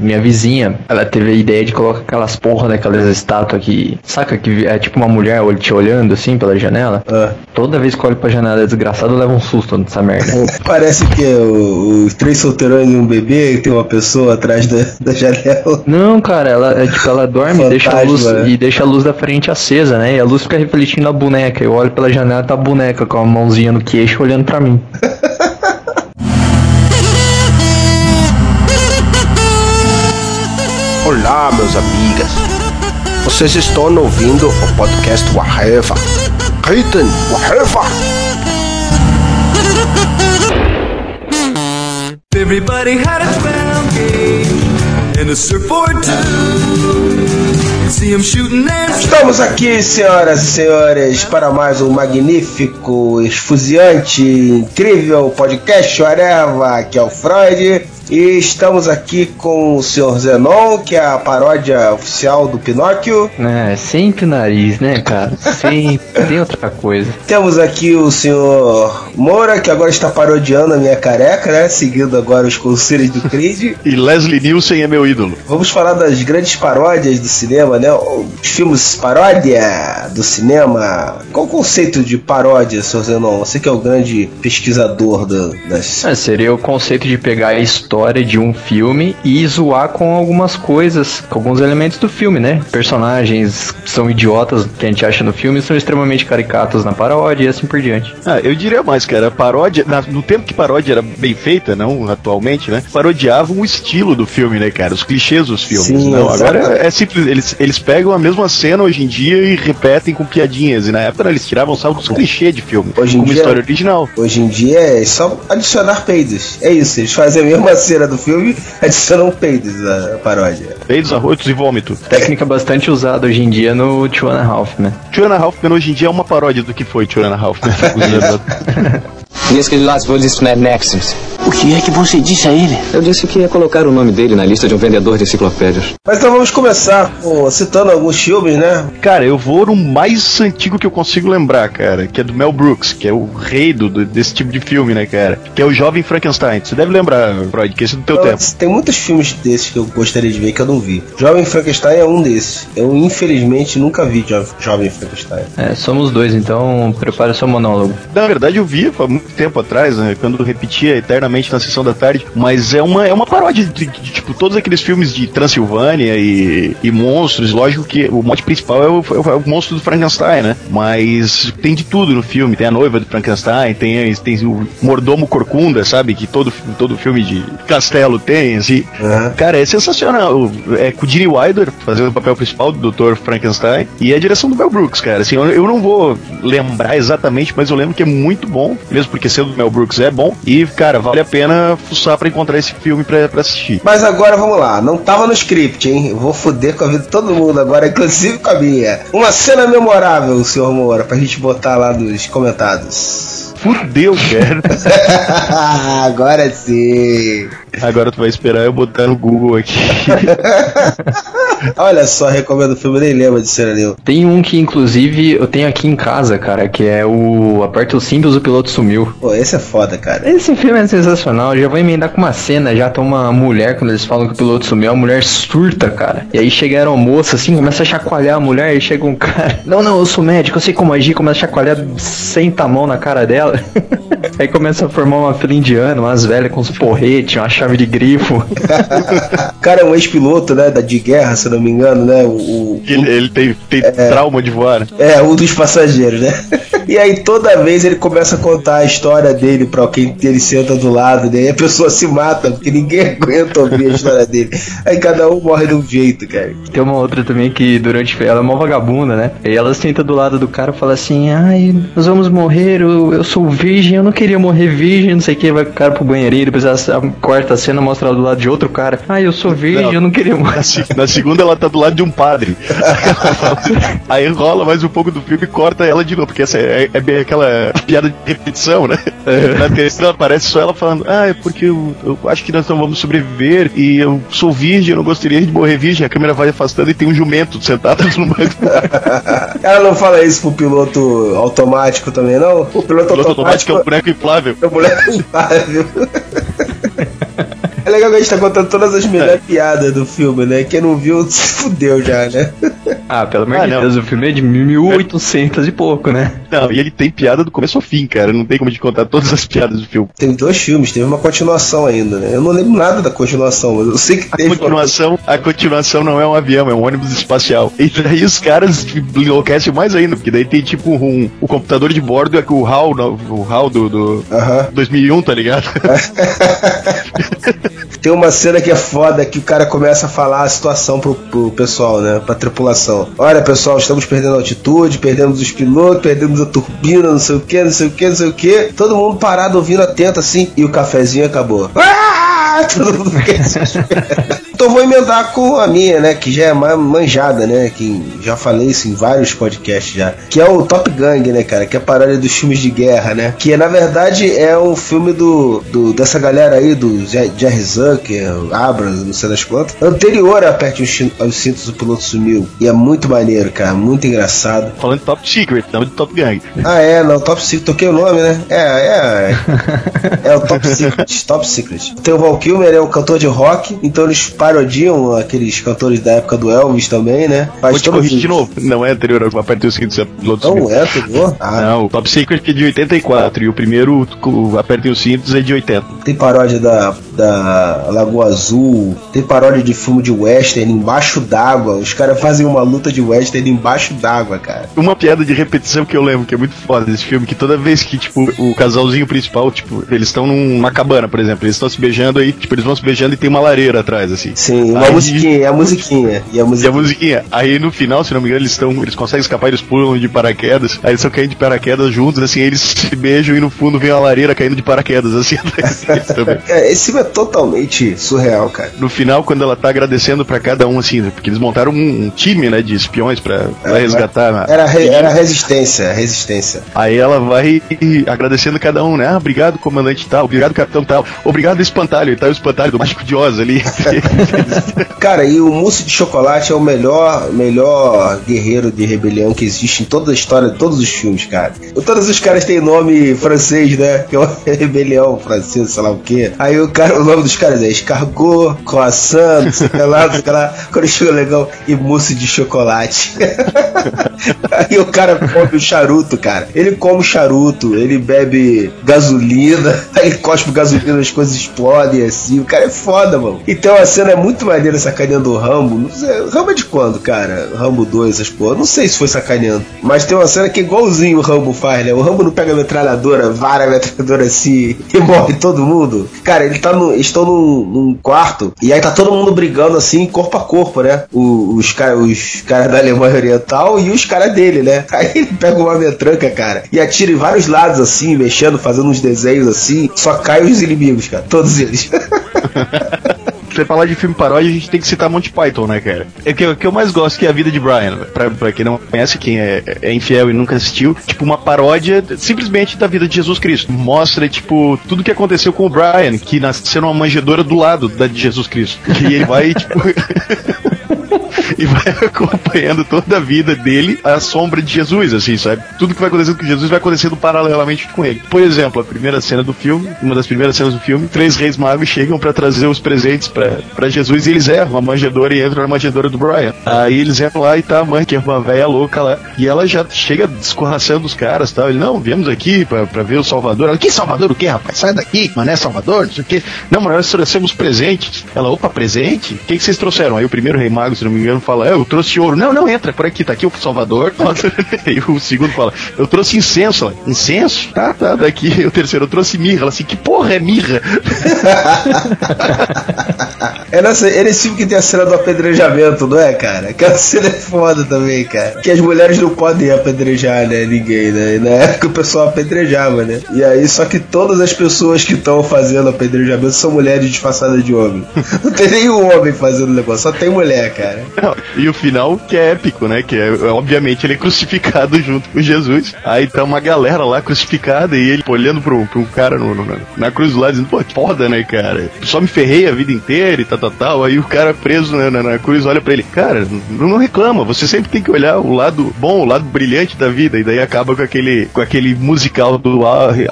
Minha vizinha, ela teve a ideia de colocar aquelas porra daquelas estátuas que. Saca que é tipo uma mulher te olhando assim pela janela? Ah. Toda vez que eu olho pra janela desgraçado, eu levo um susto nessa merda. Parece que é os três solteirões e um bebê e tem uma pessoa atrás da, da janela. Não, cara, ela, é, tipo, ela dorme e deixa, a luz, né? e deixa a luz da frente acesa, né? E a luz fica refletindo a boneca. Eu olho pela janela tá a boneca com a mãozinha no queixo olhando pra mim. Olá, meus amigas. Vocês estão ouvindo o podcast Waheva. Gritem, Waheva! Everybody had a 12 gauge and a surfboard too. See 'em shooting and Estamos aqui, senhoras e senhores, para mais um magnífico, esfuziante, incrível podcast Areva, que é o Freud. E estamos aqui com o Sr. Zenon, que é a paródia oficial do Pinóquio. É, sempre o nariz, né, cara? Sempre. Tem outra coisa. Temos aqui o Sr. Moura, que agora está parodiando a minha careca, né? Seguindo agora os conselhos do Creed. E Leslie Nielsen é meu ídolo. Vamos falar das grandes paródias do cinema, né? Os filmes paródia do cinema. Qual o conceito de paródia, Sr. Zenon? Você que é o grande pesquisador do- das. É, seria o conceito de pegar a história de um filme e zoar com algumas coisas, com alguns elementos do filme, né? Personagens são idiotas que a gente acha no filme são extremamente caricatos na paródia e assim por diante. Ah, eu diria mais, cara, paródia, na- no tempo que paródia era bem feita, não atualmente, né? Parodiavam o estilo do filme, né, cara? Os clichês dos filmes. Sim, não, agora é simples, eles, eles pegam a mesma cena hoje em dia e repetem com piadinhas. E na época eles tiravam só os clichês de filme, Hoje em como dia- história original. Hoje em dia é só adicionar peidos. É isso, eles fazem a mesma cena do filme, adicionam peidos na paródia. Peidos, arrotos e vômito. Técnica bastante usada hoje em dia no Two and a Half, né? Two and a Half hoje em dia é uma paródia do que foi Two and a Half Men. Disse que Las vou disso Mad Maxims. O que é que você disse a ele? Eu disse que ia colocar o nome dele na lista de um vendedor de enciclopédias. Mas então vamos começar com- citando alguns filmes, né? Cara, eu vou no mais antigo que eu consigo lembrar, cara, que é do Mel Brooks, que é o rei do, desse tipo de filme, né, cara? Que é o Jovem Frankenstein. Você deve lembrar, Freud, que esse é do teu tempo. Tem muitos filmes desses que eu gostaria de ver que eu não vi. Jovem Frankenstein é um desses. Eu, infelizmente, nunca vi Jo- Jovem Frankenstein. É, somos dois, então prepare seu monólogo. Na verdade, eu vi há muito tempo atrás, né, quando repetia eternamente na sessão da tarde, mas é uma, é uma paródia de, de, tipo, todos aqueles filmes de Transilvânia e, e monstros. Lógico que o mote principal é o, é o monstro do Frankenstein, né? Mas tem de tudo no filme. Tem a noiva do Frankenstein, tem, tem o mordomo corcunda, sabe? Que todo, todo filme de castelo tem, assim. Aham. Cara, é sensacional. É com o Gene Wilder fazendo o papel principal do Dr. Frankenstein e a direção do Mel Brooks, cara. Assim, eu, eu não vou lembrar exatamente, mas eu lembro que é muito bom, mesmo porque sendo do Mel Brooks é bom. E, cara, vale a pena fuçar pra encontrar esse filme pra, pra assistir. Mas agora vamos lá, não tava no script, hein? Eu vou foder com a vida de todo mundo agora, inclusive com a minha. Uma cena memorável, senhor Moura, pra gente botar lá nos comentários. Fudeu, cara. agora sim. Agora tu vai esperar eu botar no Google aqui. Olha só, recomendo o filme, nem lembro de cena nenhuma. Tem um que, inclusive, eu tenho aqui em casa, cara, que é o Aperta os Símbolos, o piloto sumiu. Pô, esse é foda, cara. Esse filme é sensacional, eu já vou emendar com uma cena, já tem uma mulher, quando eles falam que o piloto sumiu, a mulher surta, cara. E aí chega a aeromoça, assim, começa a chacoalhar a mulher, e chega um cara, não, não, eu sou médico, eu sei como agir, começa a chacoalhar, senta a mão na cara dela. aí começa a formar uma fila indiana, umas velhas com uns porretes, uma chave de grifo. O cara é um ex-piloto, né, da de guerra, se eu não me engano, né? O, o- Ele, ele tem, tem trauma de voar. né? É, um dos passageiros, né? E aí toda vez ele começa a contar a história dele pra quem ele senta do lado, né? E a pessoa se mata, porque ninguém aguenta ouvir a história dele. Aí cada um morre de um jeito, cara. Tem uma outra também que durante ela é uma vagabunda, né? E ela senta do lado do cara e fala assim: Ai, nós vamos morrer, eu, eu sou virgem, eu não queria morrer virgem, não sei o que. Vai o cara pro banheirinho, depois a, a quarta cena mostra ela do lado de outro cara. Ai, eu sou virgem, Não. eu não queria morrer. Na, na segunda ela tá do lado de um padre. Aí rola mais um pouco do filme e corta ela de novo, porque essa é, é bem aquela piada de repetição, né? Na terceira aparece só ela falando, ah, é porque eu, eu acho que nós não vamos sobreviver e eu sou virgem, eu não gostaria de morrer virgem. A câmera vai afastando e tem um jumento sentado no banco. Ela não fala isso pro piloto automático também, não? O piloto, O piloto automático automático é um boneco inflável. é o moleque inflável. É legal que a gente tá contando todas as melhores piadas do filme, né? Quem não viu se fudeu já, né? Ah, pelo amor Ah, de não. Deus, o filme é de 1800 e pouco, né? Não, e ele tem piada do começo ao fim, cara. Não tem como te contar todas as piadas do filme. Teve dois filmes, teve uma continuação ainda, né? Eu não lembro nada da continuação, mas eu sei que A teve. continuação, a continuação não é um avião, é um ônibus espacial. E daí os caras enlouquecem mais ainda, porque daí tem tipo um, o computador de bordo é o HAL, o HAL do, do Aham. 2001, tá ligado? Tem uma cena que é foda que o cara começa a falar a situação pro, pro pessoal, né? Pra tripulação. Olha, pessoal, estamos perdendo altitude, perdemos os pilotos, perdemos a turbina, não sei o que, não sei o que, não sei o que. Todo mundo parado ouvindo atento assim, e o cafezinho acabou. Ah! Todo mundo fica. Então vou emendar com a minha, né? Que já é manjada, né? Que já falei isso em vários podcasts já. Que é o Top Gang, né, cara? Que é a paródia dos filmes de guerra, né? Que na verdade é um filme do, do dessa galera aí, do Jer- Jerry Zucker, Abrams, não sei das quantas. Anterior a Aperte os Cin- os Cintos, o piloto sumiu. E é muito maneiro, cara. Muito engraçado. Falando de Top Secret, não de Top Gang. Ah, é, não, Top Secret, toquei o nome, né? É, é. É o Top Secret, Top Secret. Tem o Val Kilmer, é o cantor de rock, então eles parodiam aqueles cantores da época do Elvis também, né? Faz Vou te corrigir de novo. Não é anterior ao Apertei o cinto, Não é, anterior? Ah, Não, o Top Secret é de 84 e o primeiro, o Apertem os Cintos, é de 80. tem paródia da, da Lagoa Azul, tem paródia de filme de western embaixo d'água. Os caras fazem uma luta de western embaixo d'água, cara. Uma piada de repetição que eu lembro, que é muito foda desse filme, que toda vez que, tipo, o casalzinho principal, tipo, eles estão numa cabana, por exemplo, eles estão se beijando aí, tipo, eles vão se beijando e tem uma lareira atrás, assim. Sim, uma Aí- musiquinha, a musiquinha. E a E a musiquinha. musiquinha. Aí no final, se não me engano, eles estão. Eles conseguem escapar, eles pulam de paraquedas. Aí eles estão caindo de paraquedas juntos, assim, eles se beijam e no fundo vem a lareira caindo de paraquedas, assim, também. É, esse filme é totalmente surreal, cara. No final, quando ela tá agradecendo pra cada um, assim, porque eles montaram um, um time, né, de espiões pra, pra resgatar. Era, re- era resistência, resistência. Aí ela vai agradecendo cada um, né? Ah, obrigado, comandante tal, obrigado, capitão tal, obrigado, espantalho. E tá o espantalho do Mágico de Oz ali. Cara, e o Mousse de Chocolate é o melhor, melhor guerreiro de rebelião que existe em toda a história de todos os filmes, cara. Todos os caras têm nome francês, né? Que é uma rebelião francesa, sei lá o quê. Aí o cara, o nome dos caras é escargot, croissant, sei lá, sei lá. Quando legal, e mousse de chocolate. Aí o cara come o charuto, cara. Ele come o charuto, ele bebe gasolina, aí cospe gasolina, as coisas explodem assim. O cara é foda, mano. Então a cena é muito maneira sacaneando o Rambo. Rambo é de quando, cara? Rambo 2, essas porra. Não sei se foi sacaneando. Mas tem uma cena que é igualzinho o Rambo faz, né? O Rambo não pega a metralhadora, vara a metralhadora assim e morre todo mundo. Cara, ele tá no. Estão num, num quarto e aí tá todo mundo brigando assim, corpo a corpo, né? Os, ca- os caras da Alemanha Oriental e os caras dele, né? Aí ele pega uma metranca, cara, e atira em vários lados assim, mexendo, fazendo uns desenhos assim, só cai os inimigos, cara. Todos eles. Você falar de filme paródia, a gente tem que citar Monty Python, né, cara? É que, que eu mais gosto que é a vida de Brian. Pra, pra quem não conhece, quem é, é infiel e nunca assistiu, tipo, uma paródia simplesmente da vida de Jesus Cristo. Mostra, tipo, tudo que aconteceu com o Brian, que nasceu numa manjedoura do lado da de Jesus Cristo. E ele vai, tipo. e vai acompanhando toda a vida dele à sombra de Jesus, assim, sabe? Tudo que vai acontecendo com Jesus vai acontecendo paralelamente com ele. Por exemplo, a primeira cena do filme, uma das primeiras cenas do filme, três reis magos chegam pra trazer os presentes pra Jesus e eles erram a manjedoura e entram na manjedoura do Brian. Aí eles entram lá e tá a mãe, que é uma velha louca lá, e ela já chega descorraçando os caras, tal. Ele, não, viemos aqui pra ver o Salvador. Ela, que Salvador o quê, rapaz? Sai daqui, mas não é Salvador, não sei o quê. Não, mas nós trouxemos presentes. Ela, opa, presente? O que, que vocês trouxeram? Aí o primeiro rei mago, se não me engano, fala, "É, eu trouxe ouro. Não, não, entra por aqui, tá aqui o Salvador. e o segundo fala, eu trouxe incenso. Ela, incenso? Tá, tá, daqui. O terceiro, eu trouxe mirra. Ela assim, que porra é mirra? É nessa, é nesse filme que tem a cena do apedrejamento, não é, cara? Aquela cena é foda também, cara. Que as mulheres não podem apedrejar, né? Ninguém, né? E na época o pessoal apedrejava, né? E aí, só que todas as pessoas que estão fazendo apedrejamento são mulheres disfarçadas de homem. Não tem nenhum homem fazendo negócio, só tem mulher, cara. Não, e o final que é épico, né? Que é, obviamente, ele é crucificado junto com Jesus. Aí tá uma galera lá crucificada e ele olhando pro, pro cara no, no- na, cruz lado dizendo, pô, foda, né, cara? Só me ferrei a vida inteira e tal, tal, tal. Aí o cara preso né, na, na cruz olha pra ele, cara, não, não reclama, você sempre tem que olhar o lado bom, o lado brilhante da vida. E daí acaba com aquele, com aquele musical do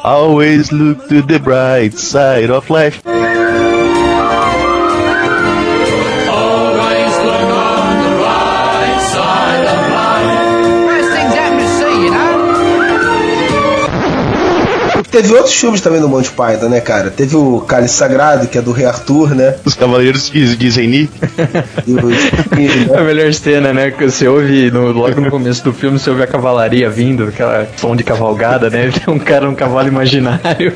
Always look to the bright side of life. Teve outros filmes também do Monty Python, né, cara? Teve o Cálice Sagrado, que é do Rei Arthur, né? Os Cavaleiros de, Zeni. E o- e, A né? melhor cena, né? Que você ouve no- logo no começo do filme, você ouve a cavalaria vindo, aquela som de cavalgada, né? Tem um cara num cavalo imaginário.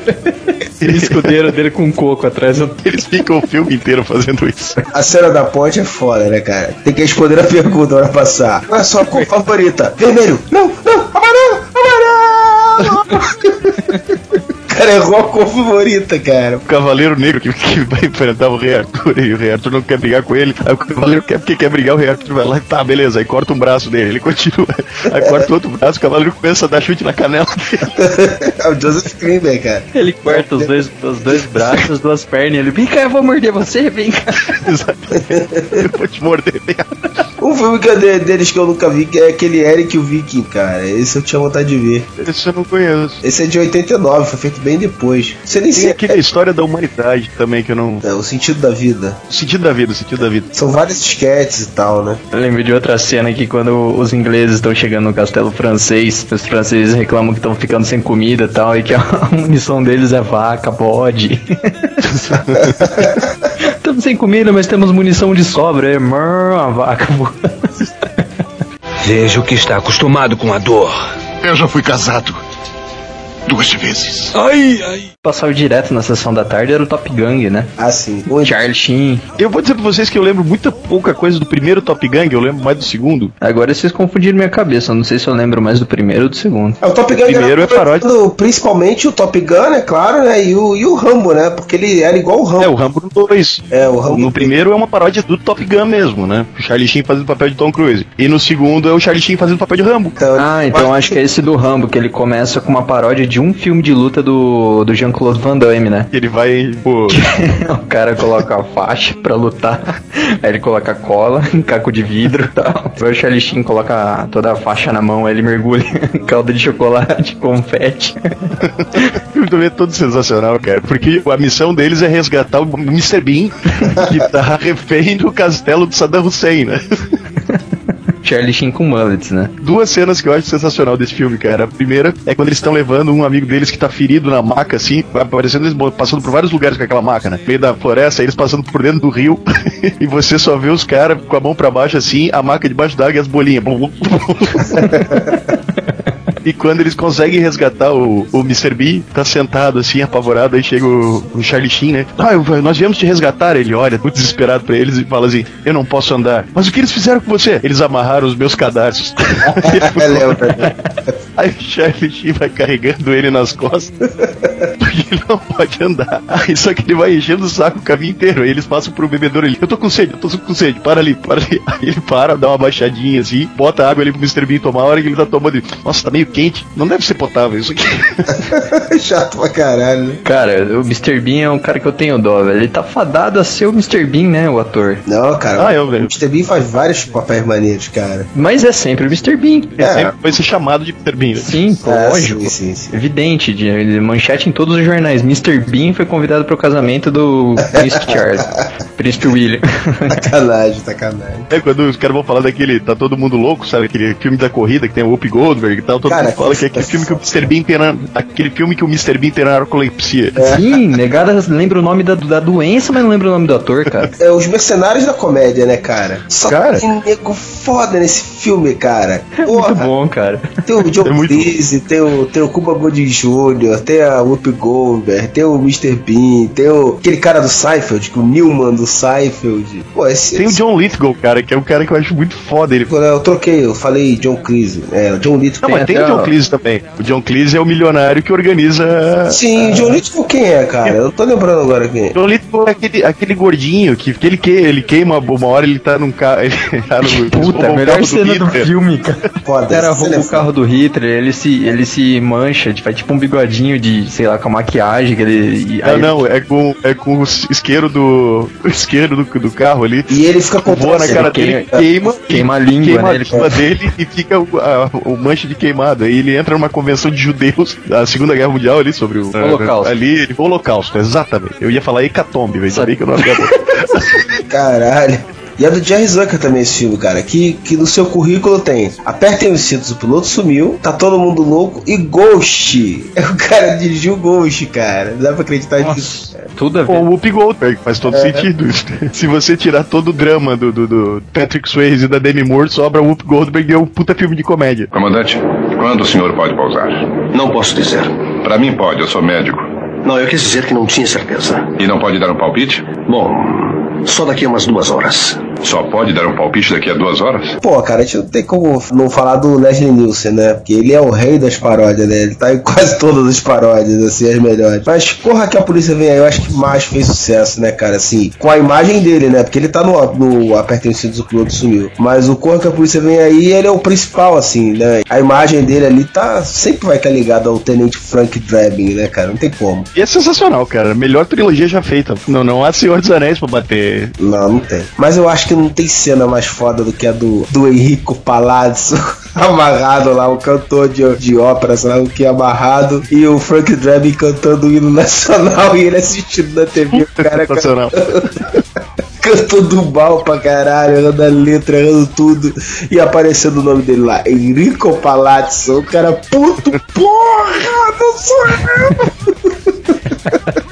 E o escudeiro dele com um coco atrás. Eles ficam o filme inteiro fazendo isso. A cena da ponte é foda, né, cara? Tem que responder a pergunta pra passar. Qual é a sua cor favorita? Vermelho. Não, não, amarelo. Cara, errou a cor favorita, cara. O Cavaleiro Negro que, que vai enfrentar o Rei Arthur e o Rei Arthur não quer brigar com ele. Aí o Cavaleiro quer porque quer brigar, o Rei Arthur vai lá e tá, beleza. Aí corta um braço dele, ele continua. Aí corta o outro braço, o Cavaleiro começa a dar chute na canela dele. É o Joseph Greenberg, cara. Ele corta os dois, os dois braços, as duas pernas. Ele, vem cá, eu vou morder você, vem cá. Exatamente. Eu vou te morder. Um filme que é de- deles que eu nunca vi, que é aquele Eric e o Viking, cara. Esse eu tinha vontade de ver. Esse eu não conheço. Esse é de 89, foi feito bem depois. Você nem Tem sei aquele a história da humanidade também que eu não. é, o sentido da vida. O sentido da vida, o sentido da vida. São vários esquetes e tal, né? Eu lembro de outra cena que quando os ingleses estão chegando no castelo francês, os franceses reclamam que estão ficando sem comida e tal, e que a munição deles é vaca, bode. Estamos sem comida, mas temos munição de sobra. É a vaca. Vejo que está acostumado com a dor. Eu já fui casado. Duas vezes. Passava direto na sessão da tarde era o Top Gang, né? Assim, o Charlie Sheen. Eu vou dizer pra vocês que eu lembro muita pouca coisa do primeiro Top Gang, eu lembro mais do segundo. Agora vocês confundiram minha cabeça. Eu não sei se eu lembro mais do primeiro ou do segundo. É, o Top Gun Primeiro era é paródia. principalmente o Top Gun, é claro, né? E o, e o Rambo, né? Porque ele era igual o Rambo. É, o Rambo no 2. É, o Rambo. No primeiro é uma paródia do Top Gun mesmo, né? O Charlie Sheen fazendo o papel de Tom Cruise. E no segundo é o Charlie Sheen fazendo o papel de Rambo. Então, Ah, então acho que é esse do Rambo, que ele começa com uma paródia de um filme de luta do, do Jean-Claude Van Damme, né? Ele vai, pô. o cara coloca a faixa pra lutar, aí ele coloca cola, caco de vidro e tal. O Charlie Sheen coloca toda a faixa na mão, aí ele mergulha calda de chocolate, confete. O filme também é todo sensacional, cara. Porque a missão deles é resgatar o Mr. Bean, que tá refém do castelo do Saddam Hussein, né? Charlie Sheen com mullets, né? Duas cenas que eu acho sensacional desse filme, cara. A primeira é quando eles estão levando um amigo deles que tá ferido na maca, assim, aparecendo eles passando por vários lugares com aquela maca, né? No meio da floresta, eles passando por dentro do rio, e você só vê os caras com a mão pra baixo, assim, a maca debaixo d'água e as bolinhas. E quando eles conseguem resgatar o, o Mr. B, tá sentado assim, apavorado, aí chega o, o Charlie Sheen, né? Ah, eu- nós viemos te resgatar. Ele olha, muito desesperado pra eles e fala assim: Eu não posso andar. Mas o que eles fizeram com você? Eles amarraram os meus cadarços. É, aí o Charlie Sheen vai carregando ele nas costas. Porque ele não pode andar. Aí só que ele vai enchendo o saco o caminho inteiro. Aí eles passam pro bebedouro ali. Eu tô com sede, eu tô com sede. Para ali, para ali. Aí ele para, dá uma baixadinha assim, bota água ali pro Mr. Bean tomar. A hora que ele tá tomando, ele, nossa, tá meio quente. Não deve ser potável isso aqui. Chato pra caralho, né? Cara, o Mr. Bean é um cara que eu tenho dó, velho. Ele tá fadado a ser o Mr. Bean, né, o ator. Não, cara. Ah, eu, o velho. Mr. Bean faz vários papéis maneiros, cara. Mas é sempre o Mr. Bean. É, sempre vai ser chamado de Mr. Bean. Né? Sim, É, lógico. sim, sim, sim. Evidente, de, manchete em todos os jornais. Mr. Bean foi convidado pro casamento do Príncipe Charles. Príncipe William. Sacanagem, sacanagem. É quando os caras vão falar daquele Tá Todo Mundo Louco, sabe? Aquele filme da corrida que tem o Whoopi Goldberg e tal. Todo Cara, mundo fala que é que aquele filme que o Mr. Bean tem na, aquele filme que o Mr. Bean tem narcolepsia. Sim, negada lembra o nome da, da doença, mas não lembra o nome do ator, cara. É os mercenários da comédia, né, cara? Só Cara. tem nego foda nesse filme, cara. É muito Porra, bom, cara. tem o John É muito Cleese, tem o, tem o Cuba Gooding Jr., tem a Whoopi Goldberg, tem o Mr. Bean, tem o, aquele cara do Seinfeld, que o Newman do Seinfeld. Pô, esse... Tem o John Lithgow, cara, que é um cara que eu acho muito foda. Ele... Eu troquei, eu falei John Cleese. É, John Lithgow. Não, mas tem o John Cleese também. O John Cleese é o milionário que organiza. Sim, o John Lithgow quem é, cara? Eu não tô lembrando agora quem é. John Lithgow é aquele, aquele gordinho que, que ele, que, ele queima uma hora ele tá num carro. Ele tá no, Puta, roubam a o melhor cena do Hitler. filme, cara. Foda, cena rouba é o carro do Hitler, ele se, ele se mancha, faz tipo um bigodinho de, sei lá, com a maquiagem que ele. e- Não, aí- não, é com, é com o isqueiro do. O isqueiro do, do carro ali. E ele fica com Voa na ele cara queima- dele, queima, queima a língua, queima né? a Ele- língua dele e fica o, a- o manche de queimado. Aí ele entra numa convenção de judeus da Segunda Guerra Mundial ali sobre o Holocausto. Ali, ele, o Holocausto, exatamente. Eu ia falar hecatombe, velho. Sabia que eu não ia Caralho. E é do Jerry Zucker também esse filme, cara. Que, que no seu currículo tem Apertem os cintos, o piloto sumiu, tá todo mundo louco e Ghost. É o cara dirigiu Ghost, cara. Não dá pra acreditar nisso. Tudo a ver. o Whoopi Goldberg, faz todo sentido. Se você tirar todo o drama do, do, do Patrick Swayze e da Demi Moore, sobra o Whoopi Goldberg e é um puta filme de comédia. Comandante, quando o senhor pode pausar? Não posso dizer. Para mim pode, eu sou médico. Não, eu quis dizer que não tinha certeza. E não pode dar um palpite? Bom, só daqui a umas duas horas. Só pode dar um palpite daqui a duas horas? Pô, cara, a gente não tem como não falar do Leslie Nielsen, né? Porque ele é o rei das paródias, né? Ele tá em quase todas as paródias, assim, as melhores. Mas, porra, que a polícia vem aí, eu acho que mais fez sucesso, né, cara? Assim, com a imagem dele, né? Porque ele tá no, no Apertem os Cintos, o piloto sumiu. Mas o Corra que a polícia vem aí, ele é o principal, assim, né? A imagem dele ali tá, sempre vai estar ligada ao Tenente Frank Drebin, né, cara? Não tem como. E é sensacional, cara. Melhor trilogia já feita. Não, não há Senhor dos Anéis pra bater. Não, não tem. Mas eu acho que não tem cena mais foda do que a do, do Henrico Palazzo amarrado lá, o cantor de, de ópera, sei lá o que, amarrado, e o Frank Drebin cantando o hino nacional e ele assistindo na TV, o cara Sensacional. cantando mal pra caralho, errando a letra, errando tudo, e aparecendo o nome dele lá, Henrico Palazzo, o cara, puto, porra, não sou eu!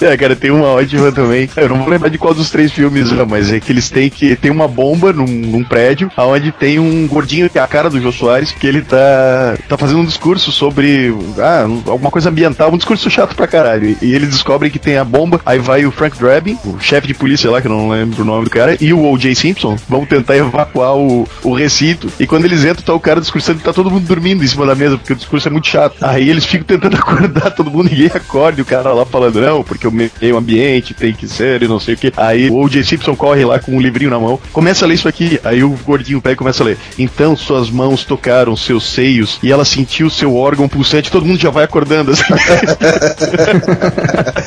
É, cara, tem uma ótima também. Eu não vou lembrar de qual dos três filmes é, mas é que eles têm que. Tem uma bomba num, num prédio, onde tem um gordinho que é a cara do Jô Soares, que ele tá, tá fazendo um discurso sobre ah, alguma coisa ambiental, um discurso chato pra caralho. E eles descobrem que tem a bomba, aí vai o Frank Drebin, o chefe de polícia lá, que eu não lembro o nome do cara, e o O.J. Simpson vão tentar evacuar o, o recinto. E quando eles entram, tá o cara discursando e tá todo mundo dormindo em cima da mesa, porque o discurso é muito chato. Aí eles ficam tentando acordar todo mundo, ninguém acorda, e o cara lá falando, não, porque o meio ambiente tem que ser e não sei o que. Aí o O.J. Simpson corre lá com um livrinho na mão, começa a ler isso aqui. Aí o gordinho pega e começa a ler. Então suas mãos tocaram seus seios e ela sentiu seu órgão pulsante. Todo mundo já vai acordando. Assim.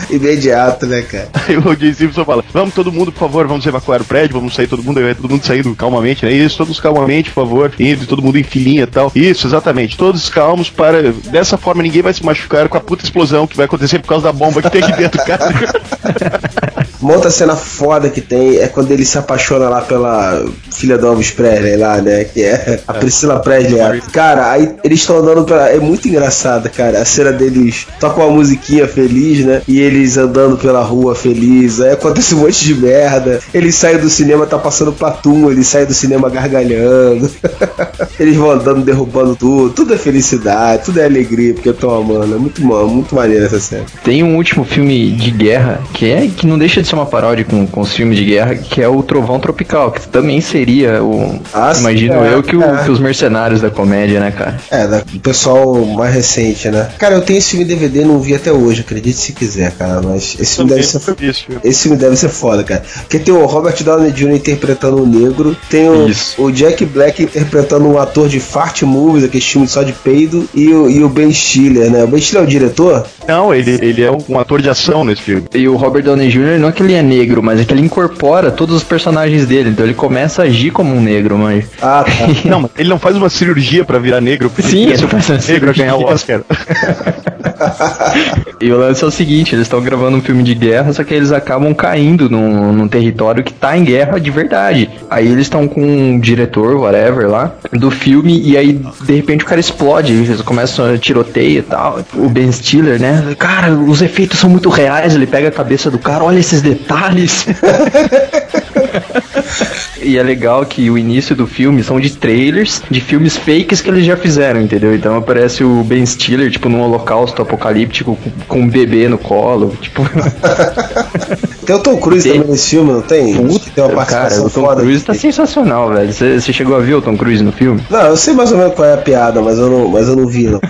Imediato, né, cara? Aí o O.J. Simpson fala: Vamos todo mundo, por favor, vamos evacuar o prédio, vamos sair todo mundo. Aí vai todo mundo saindo calmamente, né? Isso, todos calmamente, por favor. Indo, todo mundo em filinha e tal. Isso, exatamente. Todos calmos para. Dessa forma ninguém vai se machucar com a puta explosão que vai acontecer por causa da bomba que tem aqui dentro, cara. cara. Uma outra cena foda que tem é quando ele se apaixona lá pela filha do Elvis Presley lá, né? Que é a Priscila Presley. Cara, aí eles estão andando pela. É muito engraçado, cara. A cena deles tocam uma musiquinha feliz, né? E eles andando pela rua feliz. Aí acontece um monte de merda. Eles saem do cinema, tá passando platum, eles saem do cinema gargalhando. eles vão andando, derrubando tudo. Tudo é felicidade, tudo é alegria, porque eu tô amando. É muito, muito maneiro essa cena. Tem um último filme de guerra que é que não deixa de ser uma paródia com, com os filmes de guerra, que é o Trovão Tropical, que também seria o. Ah, imagino é, eu que, o- é. que os mercenários da comédia, né, cara? É, da- do pessoal mais recente, né? Cara, eu tenho esse filme DVD, não vi até hoje, acredite se quiser, cara. Mas esse filme deve ser. Isso. Esse filme deve ser foda, cara. Porque tem o Robert Downey Jr. interpretando um negro, tem o, o Jack Black interpretando um ator de fart movies, aquele filme só de peido, e o, e o Ben Stiller, né? O Ben Stiller é o diretor? Não, ele, ele é um ator de ação nesse filme. E o Robert Downey Jr. não é que ele é negro, mas é que ele incorpora todos os personagens dele. Então ele começa a agir como um negro, mano. Ah, tá. Não, mas ele não faz uma cirurgia pra virar negro. porque Sim, ele faz uma negro a ganhar o. Oscar. E o lance é o seguinte, eles estão gravando um filme de guerra, só que eles acabam caindo num, num território que tá em guerra de verdade. Aí eles estão com um diretor, whatever, lá, do filme, e aí, de repente, o cara explode, eles começam a tiroteio e tal. O Ben Stiller, né? Cara, os efeitos são muito reais, ele pega a cabeça do cara, olha esses detalhes. E é legal que o início do filme são de trailers de filmes fakes que eles já fizeram, entendeu? Então aparece o Ben Stiller, tipo, num holocausto apocalíptico com, um bebê no colo, tipo... Tem o Tom Cruise Tem. também nesse filme, não tem? Puta, tem uma cara, o Tom. Cruise tá sensacional, velho. Você você chegou a ver o Tom Cruise no filme? Não, eu sei mais ou menos qual é a piada, mas eu não, mas eu não vi, não.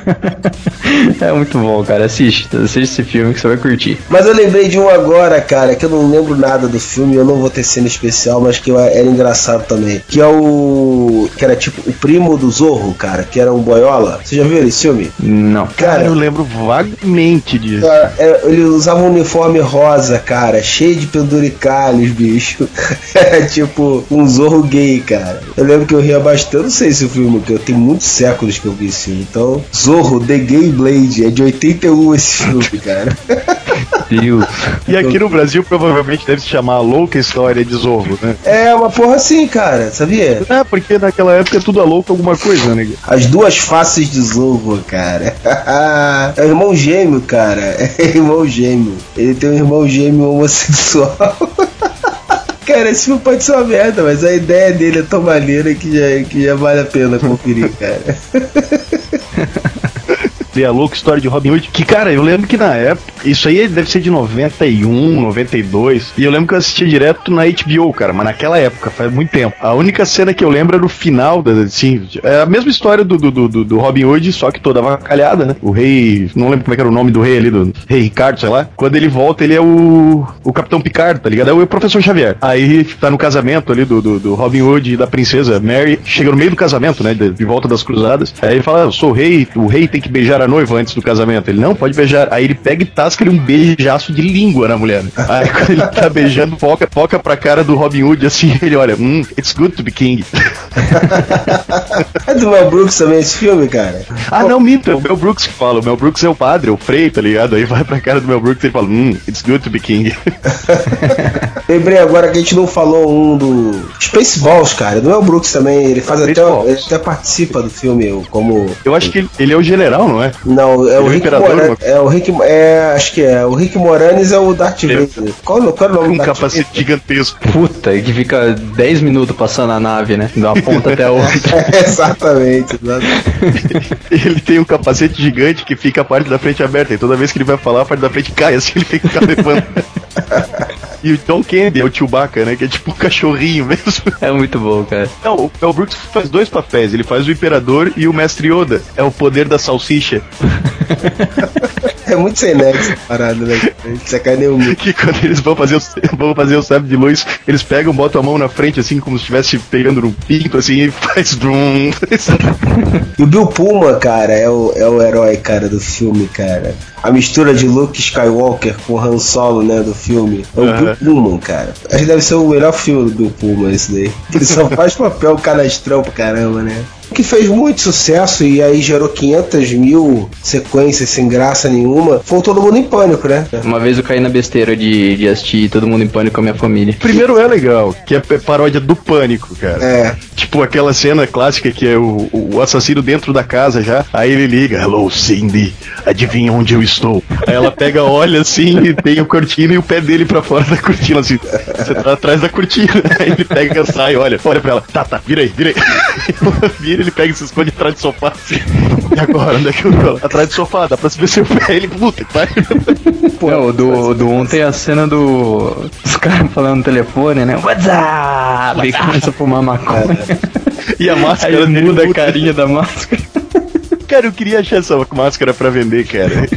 É muito bom, cara. Assiste, assiste esse filme que você vai curtir. Mas eu lembrei de um agora, cara, que eu não lembro nada do filme, eu não vou ter cena especial, mas que eu- era engraçado também. Que é o. Que era tipo o primo do Zorro, cara, que era um boiola. Você já viu esse filme? Não. Cara, Cara, eu lembro vagamente disso. Cara, é, ele usava um uniforme rosa, cara, cheio de penduricalhos, bicho. É tipo um zorro gay, cara. Eu lembro que eu ria bastante. Eu não sei se o filme, que eu tenho muitos séculos que eu vi esse filme. Então, Zorro, The Gay Blade, é de 81 esse filme, cara. Deus. E aqui no Brasil provavelmente deve se chamar Louca História de Zorro, né? É uma porra assim, cara, sabia? É, porque naquela época tudo é louco alguma coisa, né? As duas faces de Zorro, cara. é o irmão gêmeo, cara. É irmão gêmeo. Ele tem um irmão gêmeo homossexual. Cara, esse filme pode ser uma merda, mas a ideia dele é tão maneira que já, que já vale a pena conferir, cara. A louca história de Robin Hood. Que, cara, eu lembro que na época, isso aí deve ser de 91, 92. E eu lembro que eu assistia direto na HBO, cara, mas naquela época, faz muito tempo. A única cena que eu lembro era o final, da, assim, é a mesma história do, do, do, do Robin Hood, só que toda avacalhada, né? O rei, não lembro como é era o nome do rei ali, do rei Ricardo, sei lá. Quando ele volta, ele é o, o Capitão Picard, tá ligado? É o professor Xavier. Aí tá no casamento ali do, do, do Robin Hood e da princesa Mary, chega no meio do casamento, né? De, de volta das cruzadas. Aí ele fala: Eu sou o rei, o rei tem que beijar a noiva antes do casamento. Ele não pode beijar. Aí ele pega e tasca ele um beijaço de língua na mulher. Aí quando ele tá beijando, foca, foca pra cara do Robin Hood assim, ele olha, hum, it's good to be king. é do Mel Brooks também esse filme, cara? Ah, não, minto, é o Mel Brooks que fala. O Mel Brooks é o padre, é o frei, tá ligado? Aí vai pra cara do Mel Brooks e ele fala, hum, it's good to be king. Lembrei agora que a gente não falou um do Spaceballs, cara. Do Mel Brooks também. Ele faz até, ele até participa do filme como. Eu acho que ele, ele é o general, não é? Não, é o, Ele Rick Moranis. É o Rick. É, acho que é. O Rick Moranis é o Darth Ele- Vader. Qual, qual é o nome Um capacete Vader? gigantesco. Puta, que fica 10 minutos passando a nave, né? De uma ponta até a outra. exatamente, exatamente. Ele tem um capacete gigante que fica a parte da frente aberta. E toda vez que ele vai falar, a parte da frente cai, assim ele tem que ficar levando. E o John Candy é o Chewbacca, né? Que é tipo um cachorrinho mesmo. É muito bom, cara. Não, o Mel Brooks faz dois papéis. Ele faz o Imperador e o Mestre Yoda. É o poder da salsicha. É muito sem nexo essa parada, né? Sacaneia o muito. Que quando eles vão fazer, o, vão fazer o sabre de luz, eles pegam, botam a mão na frente, assim, como se estivesse pegando no pinto, assim, e faz drum. E o Bill Pullman, cara, é o, é o herói, cara, do filme, cara. A mistura de Luke Skywalker com Han Solo, né, do filme. É o Aham. Bill Pullman, cara. Acho que deve ser o melhor filme do Bill Pullman, esse daí. Ele só faz papel canastrão pra caramba, né? Que fez muito sucesso e aí gerou 500 mil sequências sem graça nenhuma. Foi todo mundo em pânico, né? Uma vez eu caí na besteira de, de assistir Todo Mundo em Pânico com a minha família. Primeiro é legal, que é p- paródia do pânico, cara. É. Tipo aquela cena clássica que é o, o assassino dentro da casa já. Aí ele liga, hello Cindy, adivinha onde eu estou? Aí ela pega, olha assim, e tem o cortina e o pé dele pra fora da cortina, assim. Você tá atrás da cortina. Aí ele pega, sai, olha, olha pra ela, tá, tá, vira aí, vira aí. Ela vira, ele pega e se esconde atrás do sofá. Assim. E agora, onde é que eu tô? Atrás do sofá, dá pra se ver seu pé. Ele, puta, vai. Não, o do, do um tem a cena do. Os caras falando no telefone, né? What's up? E começa a fumar maconha. E a máscara Aí muda a carinha da máscara. Cara, eu queria achar essa máscara pra vender, cara.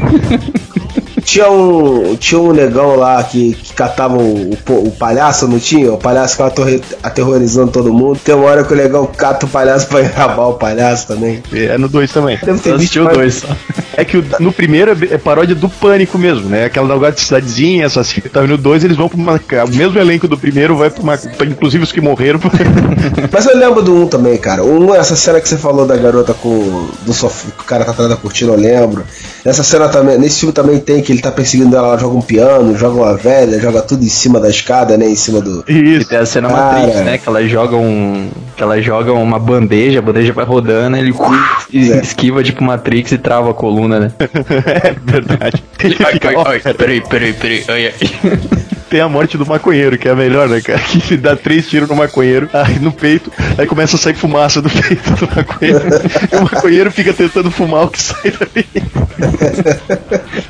Tinha um, tinha um negão lá que, que catava o, o, o palhaço, não tinha? O palhaço ficava aterro- aterrorizando todo mundo. Tem uma hora que o negão cata o palhaço pra enrabar o palhaço também. É no 2 também. Deve ter visto o mais- dois só. É que no primeiro é é paródia do pânico mesmo, né? Aquela de cidadezinha, assassino e tal. E no 2 eles vão pra uma. O mesmo elenco do primeiro vai pra uma. pra- inclusive os que morreram. Mas eu lembro do um também, cara. Um, essa cena que você falou da garota com. do sofá, que o cara tá atrás da cortina, eu lembro. Nessa cena também, nesse filme também tem que ele tá perseguindo ela, ela joga um piano, joga uma velha, joga tudo em cima da escada, né? Em cima do. E Isso. tem a cena Cara. Matrix, né? Que ela joga um. Que ela joga uma bandeja, a bandeja vai rodando, ele e É. esquiva tipo Matrix e trava a coluna, né? é verdade. Ele fica, ó, cara, peraí, peraí, peraí, ai, ai. tem a morte do maconheiro, que é a melhor, né, cara? Que dá três tiros no maconheiro, aí no peito, aí começa a sair fumaça do peito do maconheiro. e o maconheiro fica tentando fumar o que sai dali.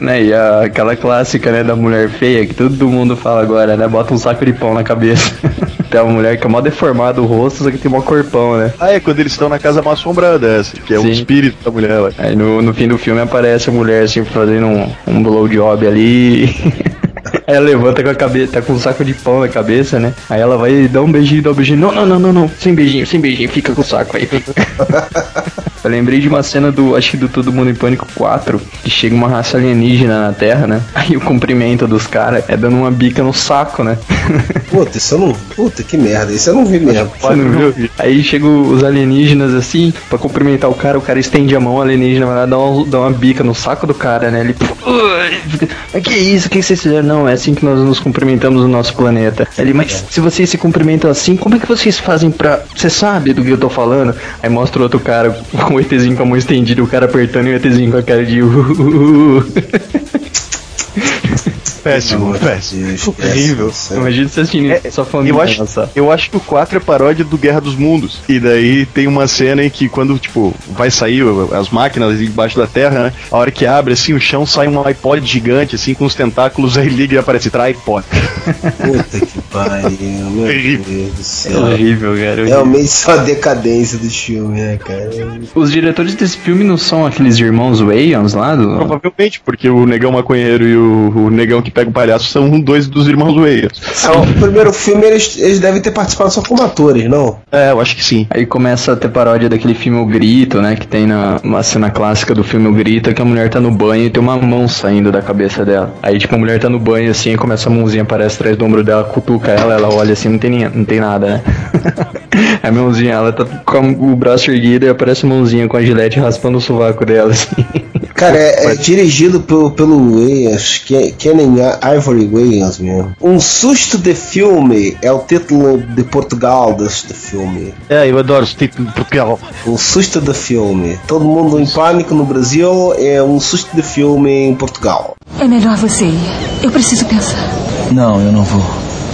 né? E a- aquela clássica, né, da mulher feia que todo mundo fala agora, né? Bota um saco de pão na cabeça. tem uma mulher que é mó deformada o rosto, só que tem mó corpão, né? Ah, é quando eles estão na casa mal assombrada, essa, que é o Sim. espírito da mulher lá. Aí no, no fim do filme aparece a mulher assim fazendo um, um blowjob ali. Aí ela levanta com a cabeça, tá com um saco de pão na cabeça, né? Aí ela vai dar um beijinho, dá um beijinho. Não, não, não, não, não. Sem beijinho, sem beijinho, fica com o saco aí. Eu lembrei de uma cena do, acho que do Todo Mundo em Pânico 4, que chega uma raça alienígena na Terra, né? Aí o cumprimento dos caras é dando uma bica no saco, né? Puta, isso eu não. Puta, que merda. Isso eu não vi mesmo. Você não viu? Aí chegam os alienígenas assim, pra cumprimentar o cara, o cara estende a mão, o alienígena vai lá dar uma, dar uma bica no saco do cara, né? Ele. Mas que isso? O que vocês fizeram? Não, é assim que nós nos cumprimentamos no nosso planeta. Ele, mas se vocês se cumprimentam assim, como é que vocês fazem pra. Você sabe do que eu tô falando? Aí mostra o outro cara com o ETzinho com a mão estendida, o cara apertando e o ETzinho com a cara de. "Uh, uh, uh". Péssimo, péssimo. Deus, Horrível. Imagina você assistindo É, sua família. Eu acho, nossa. eu acho que o 4 é paródia do Guerra dos Mundos. E daí tem uma cena em que quando, tipo, vai sair as máquinas embaixo da terra, né? A hora que abre, assim, o chão sai um iPod gigante, assim, com os tentáculos, aí liga e aparece tripod. Puta que pariu, meu. Deus do É céu. horrível, cara. horrível. Realmente só a decadência do filme, né, cara? Os diretores desse filme não são aqueles irmãos Wayans lá do. Provavelmente, porque o negão maconheiro e o, o negão que pega o palhaço são dois dos irmãos Wayans. Ah, o primeiro filme eles, eles devem ter participado só como atores, não? É, eu acho que sim. Aí começa a ter paródia daquele filme O Grito, né? Que tem na uma cena clássica do filme O Grito, que a mulher tá no banho e tem uma mão saindo da cabeça dela. Aí, tipo, a mulher tá no banho assim, e começa a mãozinha, aparece atrás do ombro dela, cutuca ela, ela olha assim, não tem, nem, não tem nada, né? a mãozinha, ela tá com o braço erguido e aparece a mãozinha com a gilete raspando o sovaco dela, assim. Cara, é, é dirigido pelo, pelo Wayans, Ke- Kenan Ivory Wayans mesmo. Um susto de filme é o título de Portugal deste filme. É, eu adoro esse título de Portugal. Um susto de filme. Todo mundo em pânico no Brasil é um susto de filme em Portugal. É melhor você ir. Eu preciso pensar. Não, eu não vou.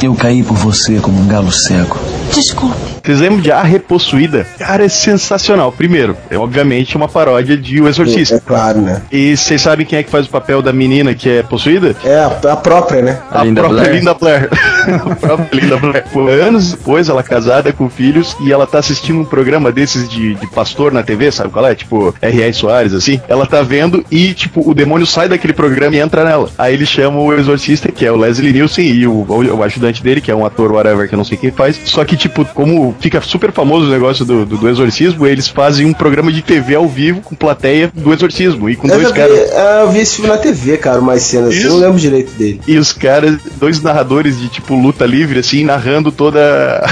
Eu caí por você como um galo cego. Desculpe. Vocês lembram de A Repossuída? Cara, é sensacional. Primeiro, é obviamente uma paródia de O É Exorcista. claro, né? E vocês sabem quem é que faz o papel da menina que é possuída? É a, a própria, né? A A, Linda própria Blair? Linda Blair. a própria Linda Blair. Pô, Anos depois, ela casada com filhos e ela tá assistindo um programa desses de, de pastor na TV, sabe qual é? Tipo, R.I. Soares, assim. Ela tá vendo e, tipo, o demônio sai daquele programa e entra nela. Aí ele chama o exorcista, que é o Leslie Nielsen, e o, o, o ajudante dele, que é um ator whatever, que eu não sei quem faz. Só que, tipo, como fica super famoso o negócio do, do, do exorcismo, eles fazem um programa de TV ao vivo com plateia do exorcismo. E com Eu, dois vi, caras. eu vi esse filme na TV, cara, mais cenas. assim, Eu não lembro direito dele. E os caras, dois narradores de tipo luta livre, assim, narrando toda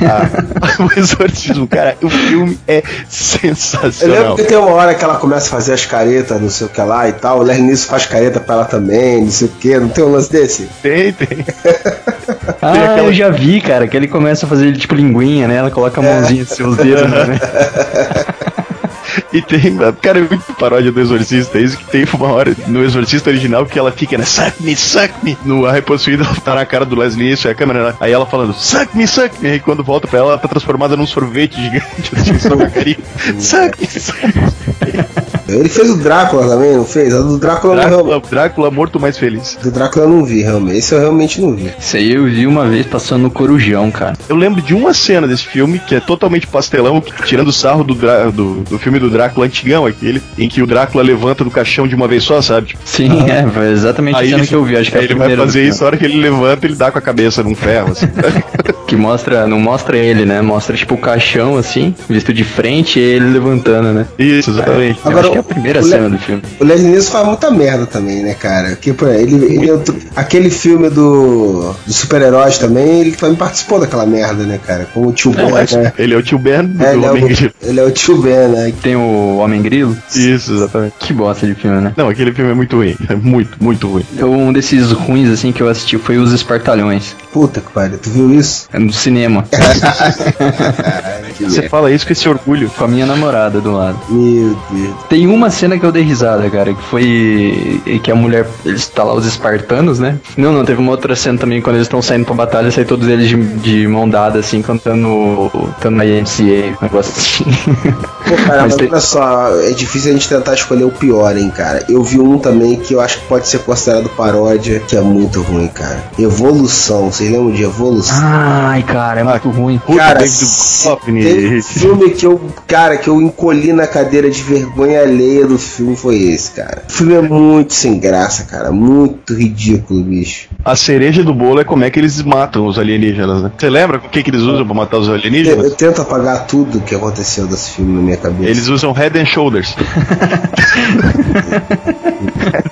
a- o exorcismo. Cara, o filme é Eu lembro sensacional. que tem uma hora que ela começa a fazer as caretas, não sei o que lá e tal. O Nielsen faz careta pra ela também, não sei o que. Não tem um lance desse? Tem, tem. Ah, aquela- eu já vi, cara, que ele começa a fazer tipo linguinha, né? Ela coloca a mãozinha nos seus dedos, né? E tem, cara, é muito paródia do Exorcista. É isso que tem uma hora no Exorcista original que ela fica, né? Suck me, suck me. No A Repossuída, ela tá na cara do Leslie Nielsen, a câmera, né? aí ela falando, suck me, suck me. Aí quando volta pra ela, ela tá transformada num sorvete gigante, assim. Suck me, suck me. Ele fez o Drácula também, não fez? A do Drácula, eu não, Drácula, Drácula morto mais feliz. do Drácula eu não vi, realmente. Esse eu realmente não vi. Isso aí eu vi uma vez passando no Corujão, cara. Eu lembro de uma cena desse filme que é totalmente pastelão, tirando sarro do, Drá- do, do filme do Drácula antigão, aquele, em que o Drácula levanta do caixão de uma vez só, sabe? Tipo, Sim, é, foi exatamente a aí cena ele, que eu vi, acho que é aí a ele vai fazer isso, a hora que ele levanta, ele dá com a cabeça num ferro, assim. Que mostra, não mostra ele, né? Mostra tipo o caixão assim, visto de frente e ele levantando, né? Isso, exatamente. Agora, que é a primeira o Le- cena do filme. O Leslie Nielsen faz muita merda também, né, cara? Porque, pô, ele, ele entrou- aquele filme do, do super-heróis também, ele também participou daquela merda, né, cara? Como o tio Ben, né? Ele é o tio Ben do É, ele, é Homem Grilo. o, ele é o tio Ben, né? Tem o Homem Grilo. Isso, exatamente. Que bosta de filme, né? Não, aquele filme é muito ruim. É muito, muito ruim. Um desses ruins assim que eu assisti foi Os Espartalhões. Puta que pariu, tu viu isso? É no cinema. Você fala isso com esse orgulho. Com a minha namorada do lado. Meu Deus. Tem uma cena que eu dei risada, cara, que foi que a mulher, eles tá lá os espartanos, né? Não, não, teve uma outra cena também quando eles estão saindo pra batalha, sai todos eles de, de mão dada assim, cantando, cantando a IMCA, um negócio assim. Pô, cara, Mas mas tem- olha só, é difícil a gente tentar escolher o pior, hein, cara. Eu vi um também que eu acho que pode ser considerado paródia, que é muito ruim, cara. Evolução, vocês lembram de Evolução? Ai, cara, é muito ruim. Cara, David se teve filme que eu, cara, que eu encolhi na cadeira de vergonha alheia do filme foi esse, cara. O filme é muito sem graça, cara. Muito ridículo, bicho. A cereja do bolo é como é que eles matam os alienígenas, né? Você lembra o que, que eles usam pra matar os Eu, alienígenas? eu tento apagar tudo que aconteceu desse filme na minha cabeça. Eles usam Head and Shoulders.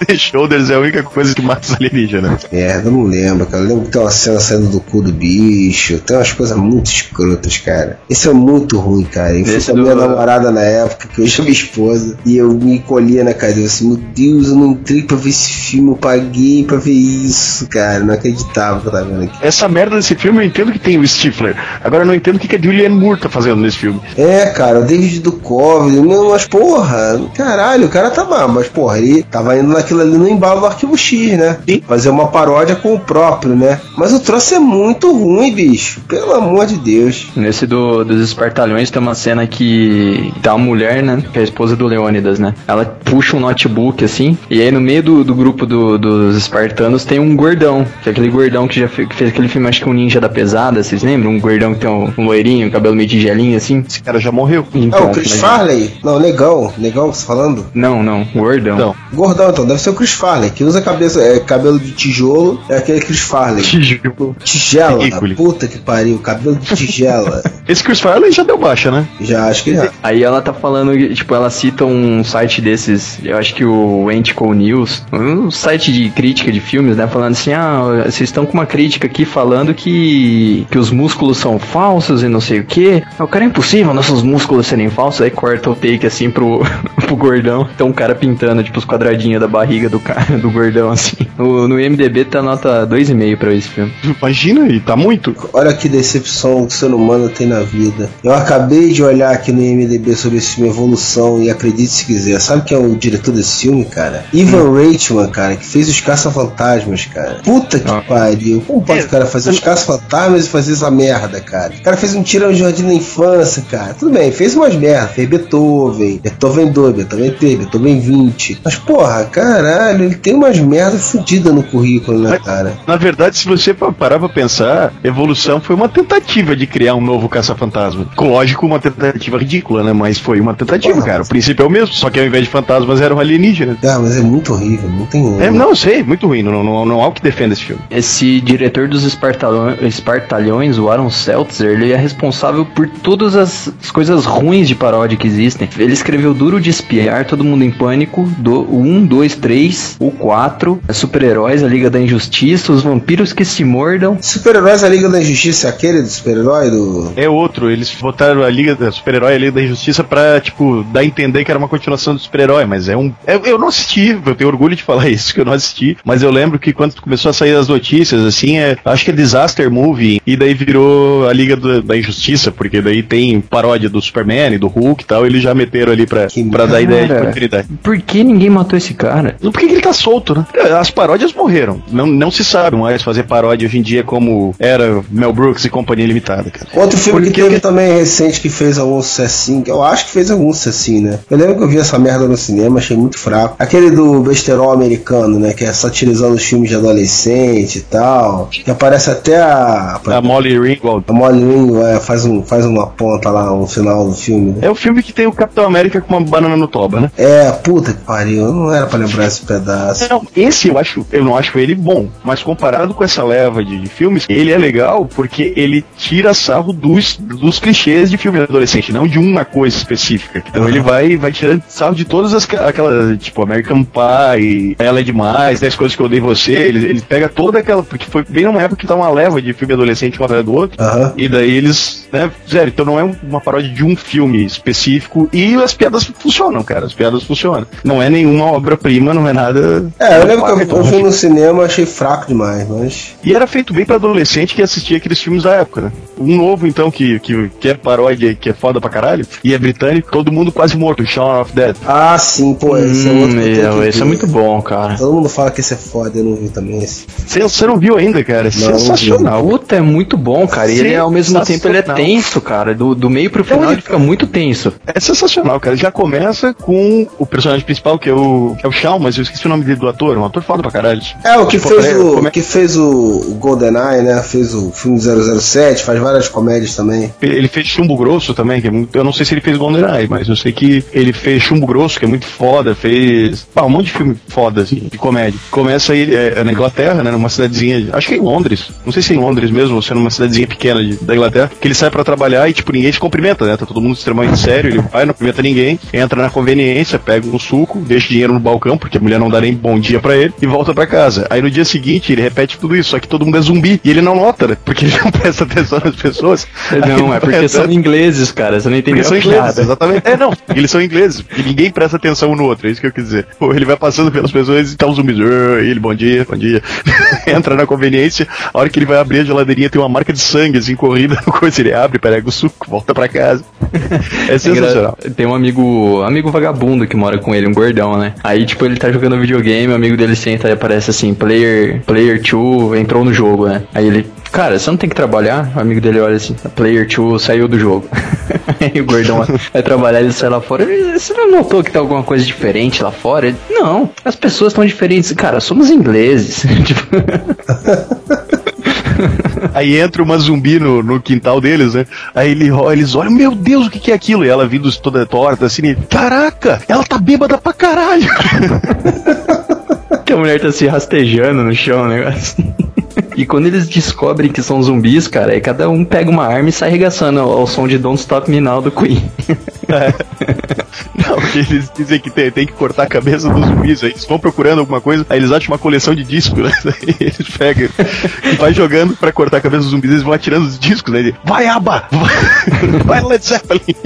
and Shoulders é a única coisa que mata os alienígenas. Merda, eu não lembro, cara. Eu lembro que tem uma cena saindo do cu do bicho. Tem umas coisas muito escrotas, cara. Isso é muito ruim, cara. Eu fui Esse com a minha do- namorada na época, que hoje é minha esposa, e eu me colhia na cadeira assim, meu Deus, eu não entrei pra ver esse filme, eu paguei pra ver isso, cara. Não acreditava que eu tava vendo aqui. Essa merda desse filme eu entendo que tem o Stifler. Agora eu não entendo o que, que a Julianne Moore tá fazendo nesse filme. É, cara, o David Duchovny, mas porra, caralho, o cara tá mal, mas porra, ele tava indo naquilo ali no embalo do Arquivo X, né? Fazer uma paródia com o próprio, né? Mas o troço é muito ruim, bicho, pelo amor de Deus. Nesse do, dos Espartalhões tem uma cena que tá uma mulher, né? Que é a esposa do Leônidas, né? Ela puxa um notebook assim, e aí no meio do, do grupo do- dos espartanos tem um gordão, que é aquele gordão que já fe- que fez aquele filme, acho que um ninja da pesada, vocês lembram? Um gordão que tem um, um loirinho, cabelo meio tigelinho assim. Esse cara já morreu. É Então, o Chris mas- Farley? Não, negão, negão que você tá falando? Não, não, gordão. Não. Gordão, então, deve ser o Chris Farley, que usa cabeça, é, cabelo de tijolo, é aquele Chris Farley. Tijolo. Tigela, puta que pariu, cabelo de tigela. Esse Chris Farley já deu baixa, né? já, acho que já. Aí ela tá falando, tipo, ela cita um site desses, eu acho que o Antico News, um site de crítica de filmes, né? Falando assim, ah, vocês estão com uma crítica aqui falando que, que os músculos são falsos e não sei o que. O cara é impossível nossos músculos serem falsos. Aí corta o take assim pro, pro gordão. Então um cara pintando, tipo, os quadradinhos da barriga do cara, do gordão, assim. No, no IMDB tá nota 2,5 pra esse filme. Imagina, e tá muito. Olha que decepção que o ser humano tem na vida. Eu acabei de olhar aqui no IMDB sobre esse filme Evolução e acredite se quiser. Sabe quem é o diretor desse filme, cara? Ivan Reitman, cara, que fez os Caça-Fantasmas, cara. Puta que Ah. pariu. Como pode o cara fazer os Caça-Fantasmas e fazer essa merda, cara? O cara fez um Tirão de Jardim da Infância, cara. Tudo bem, fez umas merdas. Fez Beethoven, Beethoven 2, Beethoven 3, Beethoven 20. Mas, porra, caralho, ele tem umas merdas fodidas no currículo, né, cara? Na verdade, se você pa- parar pra pensar, Evolução foi uma tentativa de criar um novo caça-fantasma. Lógico, uma tentativa ridícula, né? Mas foi uma tentativa, Porra. cara. O princípio é o mesmo, só que ao invés de fantasmas eram alienígenas. Ah, mas é muito horrível, não tem. É, não, sei, muito ruim. Não, não, não há o que defenda esse filme. Esse diretor dos Espartalhões, Espartalhões, o Aaron Seltzer, ele é responsável por todas as, as coisas ruins de paródia que existem. Ele escreveu Duro de Espiar, Todo Mundo em Pânico, do 1, 2, 3, o 4, Super-Heróis, A Liga da Injustiça, Os Vampiros que se Mordam. Super-Heróis da Liga da Injustiça é aquele do super-herói do. É outro, eles botaram a Liga da Super-Herói e a Liga da Injustiça pra, tipo, dar a entender que era uma continuação do super-herói, mas é um. é- eu não assisti, eu tenho orgulho de falar isso, que eu não assisti, mas eu lembro que quando começou a sair as notícias, assim, é, acho que é Disaster Movie, e daí virou a Liga do- da Injustiça, porque daí tem paródia do Superman e do Hulk e tal, eles já meteram ali pra, Que pra dar ideia de continuidade. Por que ninguém matou esse cara? Por que, que ele tá solto, né? As paródias morreram. Não, não se sabe mais fazer paródia hoje em dia como era Mel Brooks e Companhia Limitada, cara. Outro filme que Porque- teve também recente que fez algum sucessinho, que eu acho que fez algum sucessinho, né? Eu lembro que eu vi essa merda no cinema, achei muito fraco. Aquele do besterol americano, né? Que é satirizando os filmes de adolescente e tal. Que aparece até a. A Molly Ringwald. A Molly Ringwald é, faz, um, faz uma ponta lá no final do filme, né? É o filme que tem o Capitão América com uma banana no toba, né? É, puta que pariu, não era pra lembrar esse pedaço. Não, esse eu acho, eu não acho ele bom, mas comparado com essa leva de, de filmes, ele é legal porque ele tira sarro dos, dos clichês de filme adolescente, não de uma coisa específica. Então ele vai, vai tirando sarro de todas as, aquelas, tipo, American Pie, Ela é Demais, 10 Coisas Que Eu Odeio Você, ele, ele pega toda aquela, porque foi bem numa época que tá uma leva de filme adolescente um atrás do outro, Aham. e daí eles, né, fizeram. Então não é um- uma paródia de um filme específico e as piadas funcionam, cara. As piadas funcionam. Não é nenhuma obra-prima, não é nada. É, eu lembro que eu, Então, eu fui no cinema, achei fraco demais, mas. E era feito bem pra adolescente que assistia aqueles filmes da época, né? Um novo, então, que, que, que é paródia, que é foda pra caralho, e é britânico, todo mundo quase morto, Shaun of Dead. Ah, sim, pô, esse é outro Hum, que eu tenho que esse é muito bom, cara. Todo mundo fala que esse é foda, eu não vi também esse. Você, não viu ainda, cara? É Não, sensacional. Puta, é muito bom, cara. E ele ao mesmo tempo ele é tenso, cara. Do, do meio pro final ele- ele fica muito tenso. É sensacional, cara. Já começa com o personagem principal, que é o, que é o o Shawn, mas eu esqueci o nome dele do ator, um ator foda pra caralho. É, o que Tipo, fez é, o como é- que fez o o GoldenEye, né? Fez o filme 007, faz várias comédias também. Ele fez Chumbo Grosso também, que é muito, eu não sei se ele fez GoldenEye, mas eu sei que ele fez Chumbo Grosso, que é muito foda, fez ah, um monte de filme foda, assim, de comédia. Começa aí é, é na Inglaterra, né, numa cidadezinha, acho que é em Londres, não sei se é em Londres mesmo, ou se é numa cidadezinha pequena de- da Inglaterra, que ele sai pra trabalhar e, tipo, ninguém se cumprimenta, né, tá todo mundo extremamente sério, ele vai, não cumprimenta ninguém, entra na conveniência, pega um suco, deixa dinheiro no balcão, porque a mulher não dá nem bom dia pra ele, e volta pra casa. Aí no dia seguinte ele repete tudo isso, só que todo mundo é zumbi, e ele não nota, né, porque ele não presta atenção nas pessoas. Não, é porque ele são presta- ingleses, cara. Você não entendeu porque são ingleses, nada. exatamente. É, não, eles são ingleses. E ninguém presta atenção um no outro, é isso que eu quis dizer. Pô, ele vai passando pelas pessoas e tá um zumbi. "Ah", Ele, bom dia, bom dia. Entra na conveniência, a hora que ele vai abrir a geladeirinha tem uma marca de sangue, assim, corrida no coisa. Ele abre, pega o suco, volta pra casa. É sensacional. Tem um amigo, amigo vagabundo que mora com ele, um gordão, né? Aí, tipo, ele tá jogando videogame, o amigo dele senta e aparece assim, player, player 2 entrou no jogo, né? Aí ele, cara, você não tem que trabalhar? O amigo dele olha assim, player 2 saiu do jogo. Aí o gordão vai trabalhar, ele sai lá fora. "Ele, Você não notou que tá alguma coisa diferente lá fora? Ele, não, as pessoas estão diferentes. Cara, somos ingleses. Tipo, Aí entra uma zumbi no, no quintal deles, né? Aí ele, eles olham, meu Deus, o que, que é aquilo? E ela vindo toda torta, assim, caraca, ela tá bêbada pra caralho. que a mulher tá se rastejando no chão, né? E quando eles descobrem que são zumbis, cara, aí cada um pega uma arma e sai arregaçando ao, som de Don't Stop Me Now do Queen. Não, porque eles dizem que tem, tem que cortar a cabeça dos zumbis. Aí eles vão procurando alguma coisa, aí eles acham uma coleção de discos, né? Aí eles pegam e vai jogando pra cortar a cabeça dos zumbis, eles vão atirando os discos, né? Ele, vai, Aba! Vai, vai Led Zeppelin!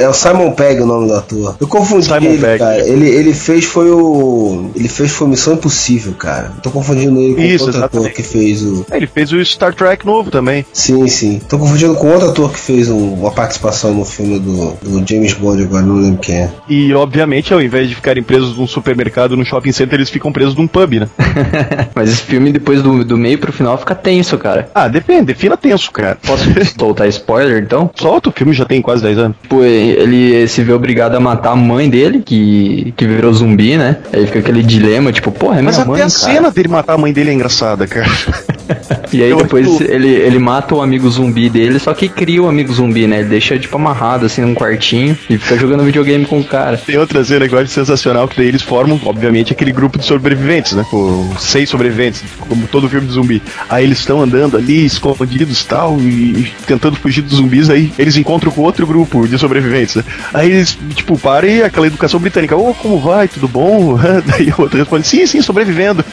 É o Simon Pegg o nome do ator. Eu confundi Simon ele, Pegg. cara. Ele, ele fez foi o. Ele fez foi Missão Impossível, cara. Tô confundindo ele com Isso, outro ator exatamente. que fez o. Aí ele fez o Star Trek novo também. Sim, sim. Tô confundindo com outro ator que fez um- uma participação no filme do, do James Bond, agora não lembro quem é. E, obviamente, ao invés de ficarem presos num supermercado, num shopping center, eles ficam presos num pub, né? Mas esse filme, depois do, do meio pro final, fica tenso, cara. Ah, depende, defina tenso, cara. Posso soltar spoiler, então? Solta, o filme já tem quase 10 anos. Tipo, ele se vê obrigado a matar a mãe dele, que, que virou zumbi, né? Aí fica aquele dilema, tipo, porra, é minha Mas até mãe, a cara. cena dele matar a mãe dele é engraçada, cara. E aí Eu depois ele, ele mata o amigo zumbi dele, só que cria o amigo zumbi, né? Ele deixa, tipo, amarrado, assim, num quartinho e fica jogando videogame com o cara. Tem outra cena que eu acho sensacional, que daí eles formam, obviamente, aquele grupo de sobreviventes, né? Pô, seis sobreviventes, como todo filme de zumbi. Aí eles estão andando ali, escondidos e tal, e, e tentando fugir dos zumbis, aí eles encontram com outro grupo de sobreviventes, né? Aí eles, tipo, param e aquela educação britânica, ô, como vai? Tudo bom? Daí o outro responde, sim, sim, sobrevivendo.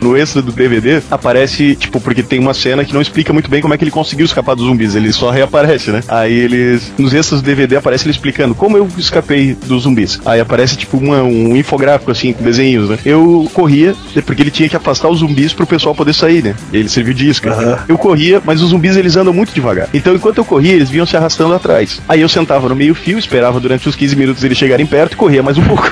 no extra do DVD aparece, tipo, porque tem uma cena que não explica muito bem como é que ele conseguiu escapar dos zumbis, ele só reaparece, né? Aí eles, nos extras do DVD aparece ele explicando como eu escapei dos zumbis. Aí aparece, tipo, uma- um infográfico, assim, com desenhos, né? Eu corria, porque ele tinha que afastar os zumbis pro pessoal poder sair, né? Ele serviu de isca. Eu corria, mas os zumbis eles andam muito devagar. Então, enquanto eu corria, eles vinham se arrastando atrás. Aí eu sentava no meio fio, esperava durante os 15 minutos eles chegarem perto e corria mais um pouco.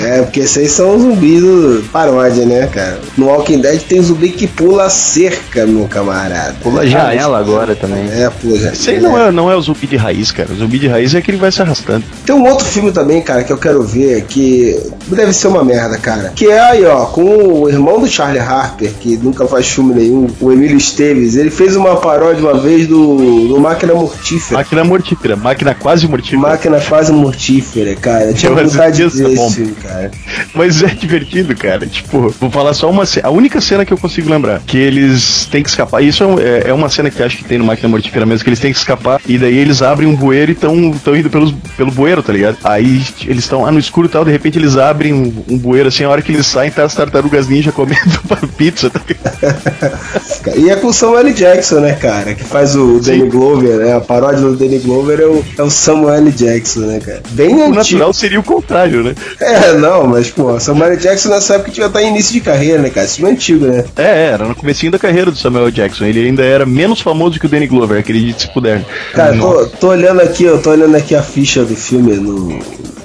É, porque aí são zumbis do né, cara? No Walking Dead tem zumbi que pula a cerca, meu camarada. Pula a janela agora também. É, pula janela. Isso aí não é, não é o zumbi de raiz, cara. O zumbi de raiz é aquele que vai se arrastando. Tem um outro filme também, cara, que eu quero ver, que deve ser uma merda, cara. Que é aí, ó, com o irmão do Charlie Harper, que nunca faz filme nenhum, o Emílio Esteves. Ele fez uma paródia uma vez do, do Máquina Mortífera. Máquina mortífera, máquina quase mortífera. Máquina quase mortífera, cara. Eu tinha Eu vontade de ver esse filme, cara. Mas é divertido, cara. Tipo, vou falar só uma cena. A única cena que eu consigo lembrar. Que eles têm que escapar. Isso é, é- é uma cena que acho que tem no Máquina Mortífera mesmo. Que eles têm que escapar. E daí eles abrem um bueiro e estão indo pelos, pelo bueiro, tá ligado? Aí eles estão lá no escuro e tal. De repente eles abrem um, um bueiro assim. A hora que eles saem, tá as tartarugas ninja comendo pizza, tá ligado? E é com o Samuel. Jackson, né, cara? Que faz o Danny Glover, né? A paródia do Danny Glover é o, é o Samuel. Jackson, né, cara? Bem O antigo. natural seria o contrário, né? É, não, mas, pô, Samuel. Jackson nessa época devia estar em início de carreira, né, cara? Isso é antigo, né? É, é, era no comecinho da carreira do Samuel Jackson. Ele ainda era menos famoso que o Danny Glover, acredite se puder. Cara, tô, tô olhando aqui, eu tô olhando aqui a ficha do filme no.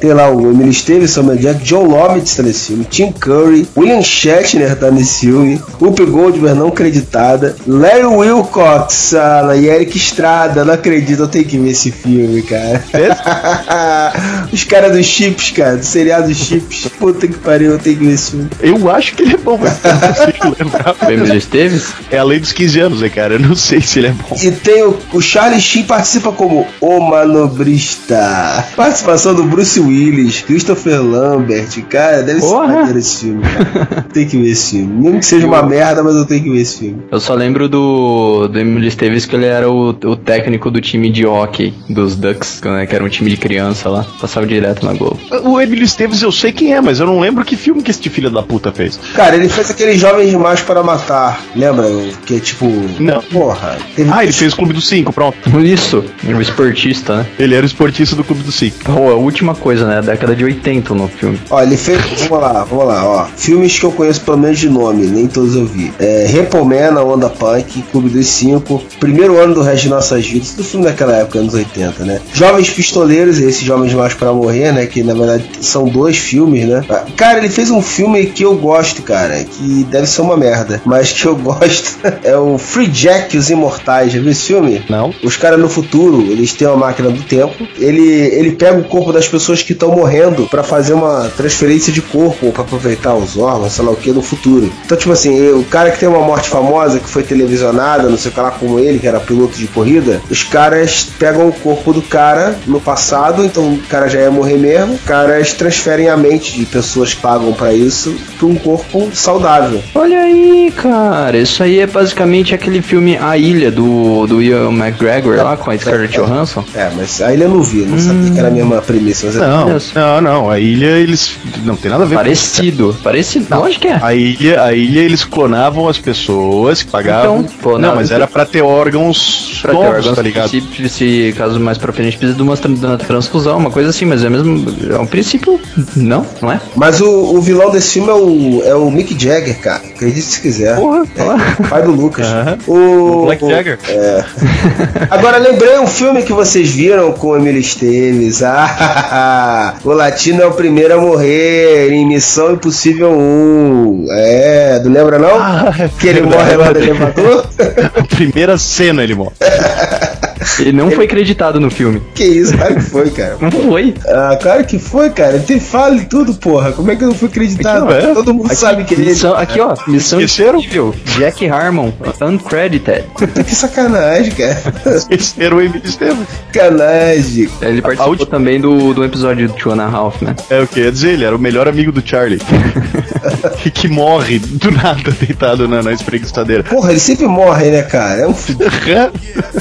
Tem lá o Emily Stevens, Samuel Jack, John Lovitz tá nesse filme, Tim Curry, William Shatner tá nesse filme, Whoopi Goldberg não acreditada, Larry Wilcox ah, e Eric Estrada, não acredito, eu tenho que ver esse filme, cara. Os caras dos chips, cara, do seriado chips. Puta que pariu, eu tenho que ver esse filme. Eu acho que ele é bom, mas eu não consigo lembrar. O Emily Esteves? É além dos 15 anos, né, cara? Eu não sei se ele é bom. E tem o, o Charlie Sheen participa como o manobrista. Participação do Bruce Willis, Christopher Lambert. Cara, deve Porra. ser maneiro esse filme, tem que ver esse filme. Mesmo que seja uma merda, mas eu tenho que ver esse filme. Eu só lembro do, do Emily Esteves que ele era o, o técnico do time de hockey dos Ducks, né, que era um time de criança lá. Passava direto na Globo. O Emily Esteves eu sei quem é, mas eu não lembro que filme que esse filho da puta fez. Cara, ele fez aquele Jovens Demais para Matar. Lembra? Que é tipo. Não. Porra. Teve Ah, ele fez o Clube dos Cinco, pronto. Isso, o esportista, né? Ele era o esportista do Clube dos Cinco. Pô, a última coisa, né? Década de 80 no filme. Ó, ele fez. Vamos lá, vamos lá, ó. Filmes que eu conheço pelo menos de nome, nem todos eu vi. É, Repolman, a Onda Punk, Clube dos Cinco, Primeiro Ano do Resto de Nossas Vidas, tudo filme daquela época, anos 80, né? Jovens Pistoleiros, esses Jovens Mais para Morrer, né? Que na verdade são dois filmes, né? Cara, ele fez um filme que eu gosto, cara, que deve ser uma merda, mas que eu gosto. é o Free Jack e os Imortais. Já viu esse filme? Não. Os caras no futuro, eles têm uma máquina do tempo. Ele, ele pega o corpo das pessoas que estão morrendo pra fazer uma transferência de corpo, pra aproveitar os órgãos, sei lá o que, no futuro. Então, tipo assim, o cara que tem uma morte famosa, que foi televisionada, não sei o que lá, como ele, que era piloto de corrida, os caras pegam o corpo do cara no passado, então o cara já ia morrer mesmo. Os caras transferem a mente de pessoas que pagam pra isso pra um corpo saudável. Olha aí, cara. Isso aí é basicamente aquele filme A Ilha do, do Ian McGregor lá com a Scarlett Johansson. É, mas aí ele eu não vi, não sabia que era a mesma premissa. Mas é- Não, não, não. A ilha, eles. Não tem nada a ver Parecido. Parecido. Lógico que é. A ilha, a ilha, eles clonavam as pessoas que pagavam. Então, clonavam- não, mas era pra ter órgãos Pra ter novos, órgãos, tá ligado? Se, se caso mais pra frente precisa de uma de uma transfusão, uma coisa assim, mas é mesmo. É um princípio. Não, não é? Mas o, o vilão desse filme é o, é o Mick Jagger, cara. Acredite se quiser. Porra, É, pai do Lucas. Aham. O, O Black o- Jagger. É. Agora lembrei um filme que vocês viram com o Emily Esteves. Ah, o latino é o primeiro a morrer em Missão Impossível 1. É, não lembra não? Ah, que ele morre lá no elevador? Primeira cena ele morre. Ele não foi acreditado no filme. que isso, claro que foi, cara. Não foi. Ah, claro que foi, cara. Tem fala e tudo, porra. Como é que eu não fui acreditado? Aqui, ó, é. Todo mundo sabe que ele Missão, aqui, ó. Missão Esqueceram? Impossível. Jack Harmon. Uncredited. Que sacanagem, cara. Esse era o Emily Esteves. Sacanagem. Ele participou última- também do, do episódio do Two and a Half, né? É o que ia dizer, ele era o melhor amigo do Charlie. que, que morre do nada deitado na, na espreguiçadeira. Porra, ele sempre morre, né, cara? É um filho.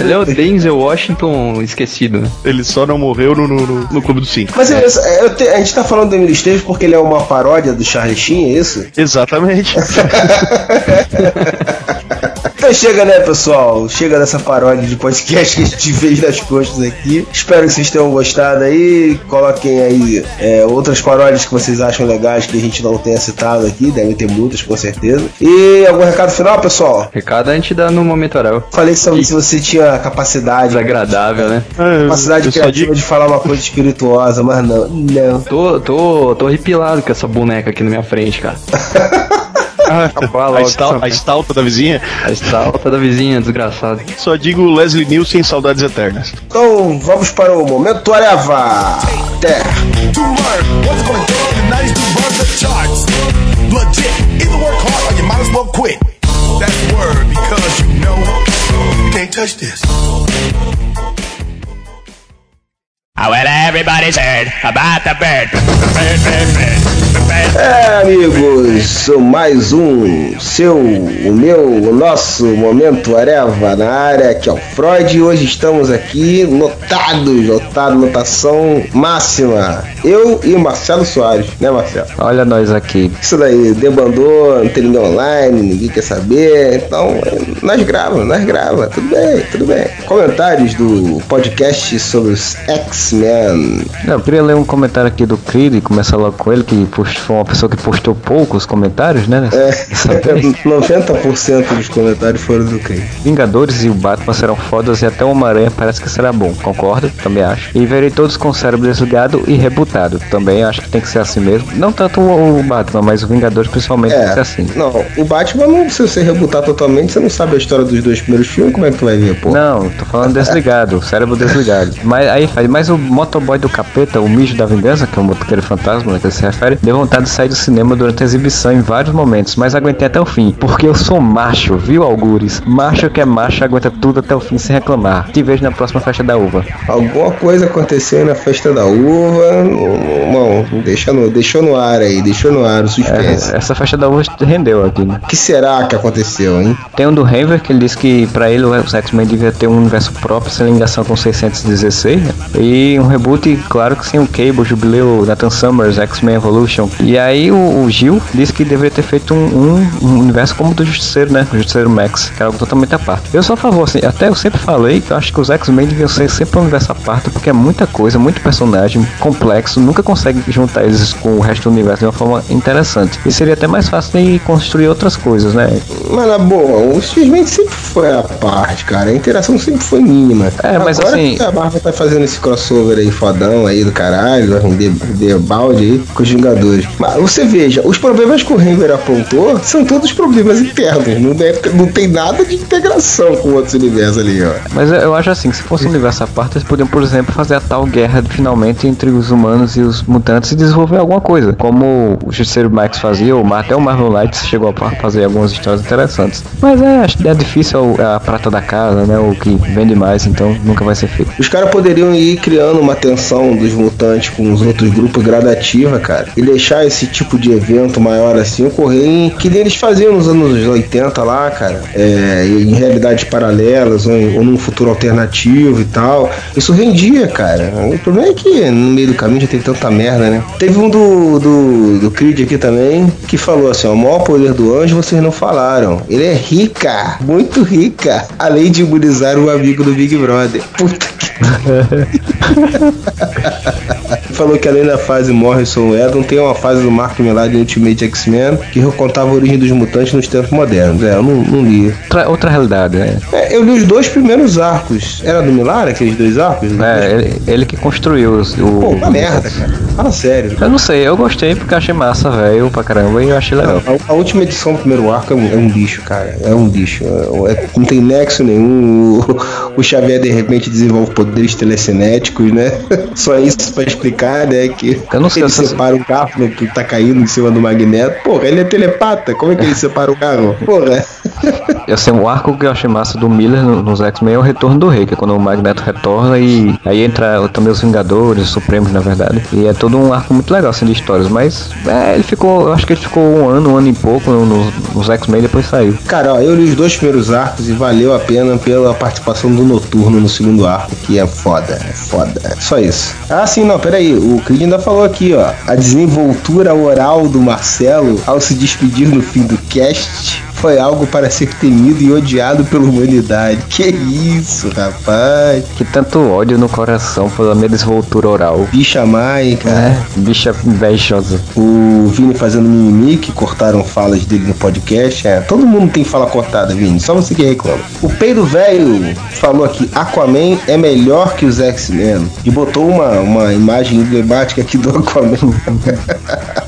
Ele é o Denzel Washington esquecido, né? ele só não morreu no, no, no- no Clube dos Cinco. Mas eu- eu te- a gente tá falando do Emily Esteves porque ele é uma paródia do Charlie Sheen, é isso? Exatamente. Então chega, né, pessoal? Chega dessa paródia de podcast que a gente fez das costas aqui. Espero que vocês tenham gostado aí. Coloquem aí é, outras paródias que vocês acham legais que a gente não tenha citado aqui. Devem ter muitas, com certeza. E algum recado final, pessoal? Recado a gente dá no momento oral. Falei sobre se você tinha capacidade, Desagradável, né? capacidade Eu só criativa digo- de falar uma coisa espirituosa, mas não. Não. Tô, tô, tô arrepilado com essa boneca aqui na minha frente, cara. Acabar a, estal, a estalta da vizinha. a estalta da vizinha, desgraçado. Só digo Leslie Nielsen saudades eternas. Então vamos para o momento Areva. Até. to learn what's going down in the 90s to run the charts. Legit. Either work hard or you might as well quit. That's word because you know you can't touch this. Well, everybody's heard about the bird. Bird, bird, bird. É, amigos, mais um seu, o meu, o nosso momento Areva na área, que é o Freud. Hoje estamos aqui lotados, lotado, lotação máxima. Eu e Marcelo Soares, né, Marcelo? Olha nós aqui. Isso daí, debandou, não tem ninguém online, ninguém quer saber. Então, nós gravamos, nós gravamos, tudo bem, tudo bem. Comentários do podcast sobre os X-Men. Eu queria ler um comentário aqui do Creed e começar logo com ele, que por foi uma pessoa que postou poucos comentários, né? É, 90% dos comentários foram do Craig. Vingadores e o Batman serão fodas e até o Homem-Aranha parece que será bom. Concordo, também acho. E verei todos com o cérebro desligado e rebutado. Também acho que tem que ser assim mesmo. Não tanto o, o Batman, mas o Vingadores principalmente tem que ser É, assim. não, o Batman não precisa ser rebutar totalmente, você não sabe a história dos dois primeiros filmes, como é que tu vai ver, pô? Não, tô falando desligado, cérebro desligado. Mas aí faz, mas o motoboy do capeta, o mijo da vingança, que é o motoqueiro fantasma, né, que ele se refere, deu vontade de sair do cinema durante a exibição em vários momentos, mas aguentei até o fim, porque eu sou macho, viu, Algures? Macho que é macho aguenta tudo até o fim sem reclamar. Te vejo na próxima festa da uva. Alguma coisa aconteceu na festa da uva, irmão, deixa no, deixou no ar aí, deixou no ar o suspense. É, essa festa da uva rendeu aqui, né? O que será que aconteceu, hein? Tem um do Henver que ele disse que pra ele os X-Men devia ter um universo próprio sem ligação com 616, né? E um reboot, claro que sem o Cable, Jubileu, Nathan Summers, X-Men Evolution. E aí o, o Gil disse que deveria ter feito um, um- um universo como o do Justiceiro, né? O Justiceiro Max, que era algo totalmente à parte. Eu sou a favor, assim, até eu sempre falei que eu acho que os X-Men deviam ser sempre um universo à parte, porque é muita coisa, muito personagem, complexo, nunca consegue juntar eles com o resto do universo de uma forma interessante. E seria até mais fácil de construir outras coisas, né? Mas na boa, o X-Men sempre foi à parte, cara. A interação sempre foi mínima. É, mas Agora assim- a Marvel tá fazendo esse crossover aí fodão aí do caralho, de, de balde aí com os Vingadores. Mas você veja, os problemas que o Renver apontou são todos problemas internos. Não, deve- não tem nada de integração com outros universos ali, ó. Mas eu- acho assim, que se fosse um universo à parte, eles podiam, por exemplo, fazer a tal guerra finalmente entre os humanos e os mutantes e desenvolver alguma coisa. Como o Justiceiro Max fazia, ou até o Marvel Knights chegou a fazer algumas histórias interessantes. Mas é, é difícil a prata da casa, né? O que vende mais, então nunca vai ser feito. Os caras poderiam ir criando uma tensão dos mutantes com os outros grupos gradativa, cara, e deixar esse tipo de evento maior assim ocorrer em, que nem eles faziam nos anos 80 lá, cara, é, em realidades paralelas ou, em- ou num futuro alternativo e tal. Isso rendia, cara. O problema é que no meio do caminho já teve tanta merda, né? Teve um do, do, do Creed aqui também que falou assim: o maior poder do anjo vocês não falaram. Ele é rica, muito rica, além de imunizar o amigo do Big Brother. Puta que Falou que além da fase Morrison Edon, tem uma fase do Mark Millar de Ultimate X-Men que contava a origem dos mutantes nos tempos modernos. É, eu não, não li. Outra, outra realidade, né? É, eu li os dois primeiros arcos. Era do Millar, aqueles dois arcos? É, ele, ele que construiu o. Pô, uma merda, cara. Fala sério. Eu não sei, eu gostei porque achei massa, velho, pra caramba, e eu achei legal. A, a última edição do primeiro arco é um, é um lixo, cara. É um lixo. É- é- não tem nexo nenhum. O, o Xavier de repente desenvolve poderes telecinéticos, né? Só isso pra explicar, né? Que Eu não sei, ele separa um carro que tá caindo em cima do magneto. Porra, ele é telepata. Como é que ele separa o carro? Porra. Eu sei, um arco que eu achei massa do Miller no- nos X-Men é o Retorno do Rei, que é quando o Magneto retorna e aí entra também os Vingadores, os Supremos, na verdade. E é todo um arco muito legal, assim, de histórias. Mas é, ele ficou, eu acho que ele ficou um ano, um ano e pouco no- no- nos X-Men e depois saiu. Cara, ó, eu li os dois primeiros arcos e valeu a pena pela participação do Noturno no segundo arco, que é foda, é foda. Só isso. Ah, sim, não, peraí. O Creed ainda falou aqui, ó. A desenvoltura oral do Marcelo ao se despedir no fim do cast foi algo para ser temido e odiado pela humanidade. Que isso, rapaz. Que tanto ódio no coração pela minha desvoltura oral. Bicha mãe, cara. É, bicha invejosa. O Vini fazendo mimimi, que cortaram falas dele no podcast. É, todo mundo tem fala cortada, Vini. Só você que reclama. O Peido Velho falou aqui: Aquaman é melhor que os X-Men. E botou uma, uma imagem emblemática aqui do Aquaman.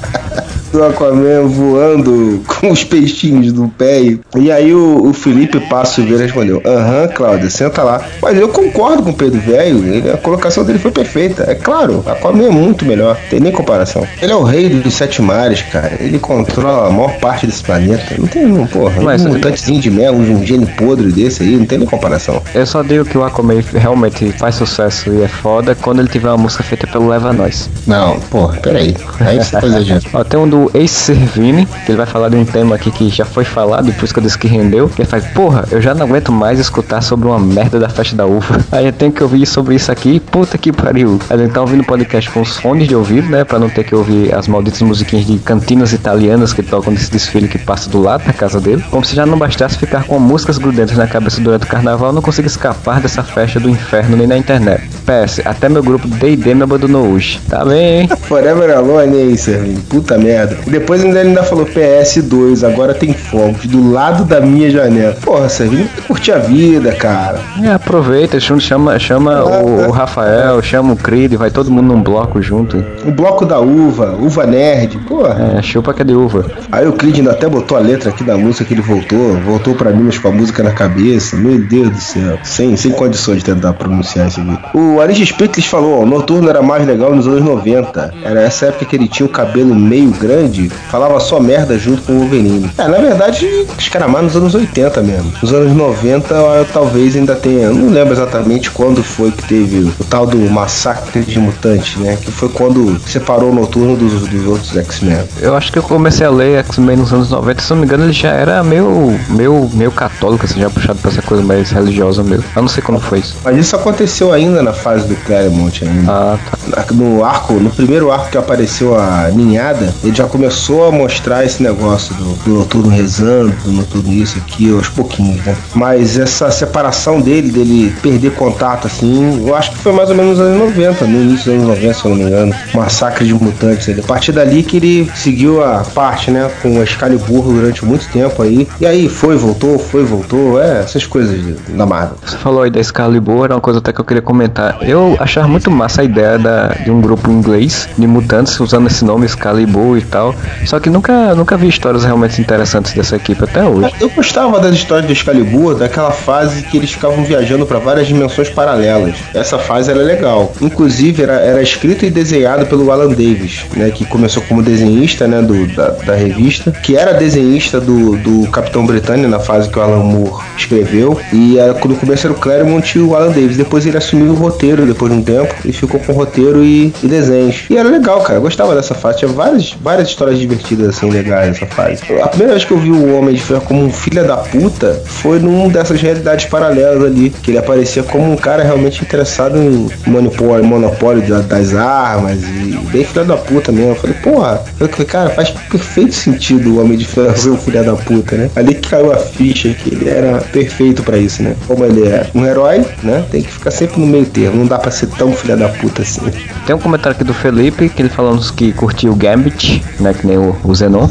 do Aquaman voando com os peixinhos do pé. E aí o, o Felipe Passo Silveira respondeu: Aham, Cláudia, senta lá. Mas eu concordo com o Pedro Velho, a colocação dele foi perfeita. É claro, Aquaman é muito melhor, tem nem comparação. Ele é o rei dos sete mares, cara. Ele controla a maior parte desse planeta. Não tem, não, porra. Mas- um mutantezinho de mel, um gênio podre desse aí, não tem nem comparação. Eu só digo que o Aquaman realmente faz sucesso e é foda quando ele tiver uma música feita pelo Leva Nós. Não, porra, peraí. Aí você tá exagerando. Ó, tem um do Ace Servini, que ele vai falar de um tema aqui que já foi falado, por isso que eu disse que rendeu. Ele faz, porra, eu já não aguento mais escutar sobre uma merda da festa da uva. Aí eu tenho que ouvir sobre isso aqui, puta que pariu. Aí ele tá ouvindo podcast com os fones de ouvido, né? Pra não ter que ouvir as malditas musiquinhas de cantinas italianas que tocam nesse desfile que passa do lado da casa dele. Como se já não bastasse ficar com músicas grudentas na cabeça durante o carnaval, não consigo escapar dessa festa do inferno nem na internet. PS, até meu grupo D&D me abandonou hoje. Tá bem? Forever Alone aí, Servinho. Puta merda. Depois ainda ele ainda falou PS2, agora tem fogos do lado da minha janela. Porra, Servinho, curte a vida, cara. É, aproveita, chama, chama o, o Rafael, chama o Creed, vai todo mundo num bloco junto. O bloco da uva, uva nerd, porra. É, chupa que é de uva. Aí o Creed ainda até botou a letra aqui da música que ele voltou, voltou pra Minas com a música na cabeça. Meu Deus do céu. Sem, sem condições de tentar pronunciar isso aqui. O Aris Spitlis falou, ó, o Noturno era mais legal nos anos 90. Era essa época que ele tinha o cabelo meio grande, falava só merda junto com o Wolverine. É, na verdade, acho que era mais nos anos 80 mesmo. Nos anos 90, eu, talvez ainda tenha, não lembro exatamente quando foi que teve o tal do massacre de mutantes, né? Que foi quando separou o Noturno dos, dos outros X-Men. Eu acho que eu comecei a ler X-Men nos anos 90, se não me engano, ele já era meio, meio, meio católico, assim, já puxado pra essa coisa mais religiosa mesmo. Eu não sei como foi isso. Mas isso aconteceu ainda na fase do Claremont ainda. Ah, tá. No arco, no primeiro arco que apareceu a ninhada, ele já começou a mostrar esse negócio do, do noturno rezando, do noturno isso aqui, aos pouquinhos, né? Mas essa separação dele, dele perder contato, assim, eu acho que foi mais ou menos nos anos 90, no início dos anos 90, se eu não me engano. Massacre de mutantes. A partir dali que ele seguiu a parte, né, com o Excalibur durante muito tempo aí. E aí foi, voltou, foi, voltou. É, essas coisas da Marvel. Você falou aí da Excalibur, era uma coisa até que eu queria comentar. Eu achava muito massa a ideia da, de um grupo inglês de mutantes usando esse nome Excalibur e tal. Só que nunca, nunca vi histórias realmente interessantes dessa equipe até hoje. Eu gostava das histórias do Excalibur, daquela fase que eles ficavam viajando para várias dimensões paralelas. Essa fase era legal. Inclusive, era, era escrito e desenhado pelo Alan Davis, né? Que começou como desenhista, né? Do, da, da revista. Que era desenhista do, do Capitão Britânia na fase que o Alan Moore escreveu. E era, no começo era o Claremont e o Alan Davis. Depois ele assumiu o roteiro depois de um tempo. E ficou com roteiro e, e desenhos. E era legal, cara. Eu gostava dessa fase. Tinha várias, várias histórias divertidas, assim, legais nessa fase. A primeira vez que eu vi o Homem de Ferro como um filho da puta foi num dessas realidades paralelas ali. Que ele aparecia como um cara realmente interessado em monopólio, monopólio das armas e bem filho da puta mesmo. Eu falei, porra, eu falei, cara, faz perfeito sentido o Homem de Ferro ser um filho da puta, né? Ali que caiu a ficha que ele era perfeito para isso, né? Como ele é um herói, né? Tem que ficar sempre no meio termo, não dá pra ser tão filho da puta assim. Tem um comentário aqui do Felipe, que ele falando que curtiu o Gambit, né? Que nem o, o Zenon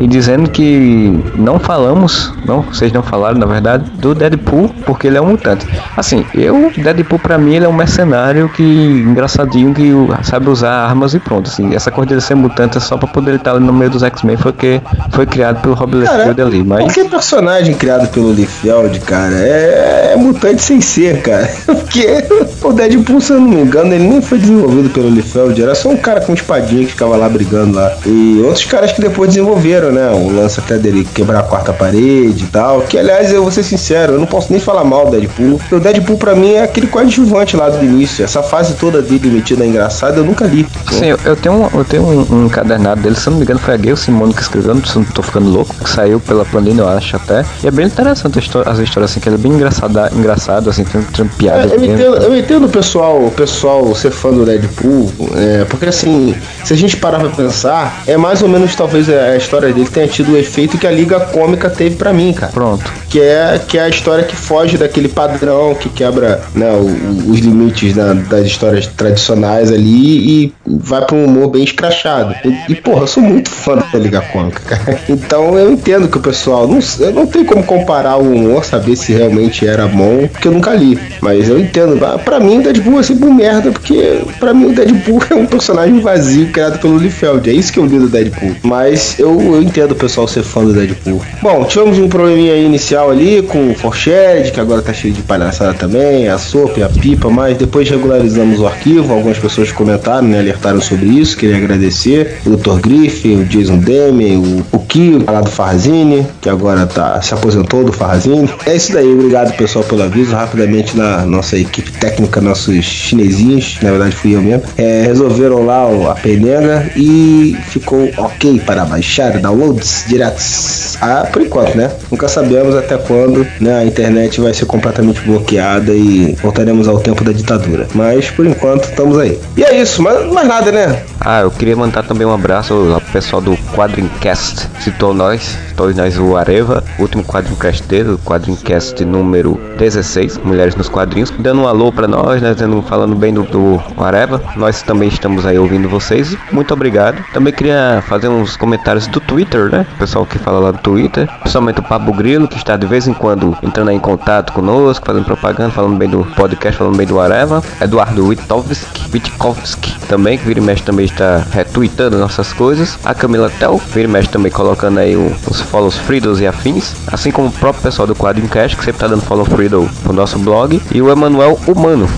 e dizendo que não falamos, não, vocês não falaram na verdade, do Deadpool, porque ele é um mutante. Assim, eu, Deadpool pra mim ele é um mercenário que engraçadinho que sabe usar armas e pronto. Assim, essa coisa de ser mutante é só pra poder estar ali no meio dos X-Men, porque foi criado pelo Rob Liefeld ali. Mas... Qualquer personagem criado pelo Liefeld, cara, é, é mutante sem ser, cara. Porque o Deadpool, se eu não me engano, ele nem foi desenvolvido pelo Liefeld, era só um cara com espadinha que ficava lá brigando lá. E outros caras que depois desenvolveram né? O lance até dele quebrar a quarta parede e tal. Que aliás, eu vou ser sincero, eu não posso nem falar mal do Deadpool. Porque o Deadpool pra mim é aquele coadjuvante lá do início. Essa fase toda dele metida engraçada eu nunca li. Sim, eu, eu tenho, um, eu tenho um, um cadernado dele, se não me engano, foi a Gayle Simone que escreveu, não tô ficando louco, que saiu pela Planilha, eu acho até. E é bem interessante as histórias, assim, que ele é bem engraçada, engraçado, assim, tem, tem piadas. É, eu, entendo, eu entendo o pessoal, o pessoal ser fã do Deadpool, é, porque assim, se a gente parar pra pensar, é mais ou menos talvez a história dele tenha tido o efeito que a Liga Cômica teve para mim, cara. Pronto. Que é, que é a história que foge daquele padrão, que quebra né, o, os limites da, das histórias tradicionais ali e vai pra um humor bem escrachado. E, e, porra, eu sou muito fã da Liga Cômica, cara. Então eu entendo que o pessoal. Não, eu não tem como comparar o humor, saber se realmente era bom, porque eu nunca li. Mas eu entendo. Pra mim, o Deadpool é sempre um merda, porque pra mim o Deadpool é um personagem vazio criado pelo Liefeld. É isso que eu li do Deadpool. Mas eu, eu entendo o pessoal ser fã do Deadpool. Bom, tivemos um probleminha inicial ali com o Forshed, que agora tá cheio de palhaçada também, a sopa e a pipa, mas depois regularizamos o arquivo. Algumas pessoas comentaram, né, alertaram sobre isso. Queria agradecer o Dr. Griff, o Jason Demme, o, o Kio, lá do Farrazine, que agora tá, se aposentou do Farrazine. É isso daí, obrigado pessoal pelo aviso. Rapidamente na nossa equipe técnica, nossos chinesinhos, na verdade fui eu mesmo, é, resolveram lá a penega e ficou ok para baixar downloads diretos. Ah, por enquanto, né? Nunca sabemos até quando né, a internet vai ser completamente bloqueada e voltaremos ao tempo da ditadura. Mas por enquanto estamos aí. E é isso, mas nada, né? Ah, eu queria mandar também um abraço ao pessoal do Quadrincast. Citou nós, citou nós o Areva, último Quadrincast dele, o Quadrincast número 16, Mulheres nos Quadrinhos, dando um alô pra nós, né, falando bem do, do Areva. Nós também estamos aí ouvindo vocês. Muito obrigado. Também queria fazer uns comentários do Twitter, né? O pessoal que fala lá do Twitter, principalmente o Pablo Grilo, que está de vez em quando entrando em contato conosco, fazendo propaganda, falando bem do podcast, falando bem do Areva. Eduardo Witkowski também, que vira e mexe também está retweetando nossas coisas. A Camila Tel, vira e mexe também colocando aí os follows Fridos e afins. Assim como o próprio pessoal do Quadro Cash, que sempre tá dando follow Frido pro nosso blog. E o Emanuel Humano.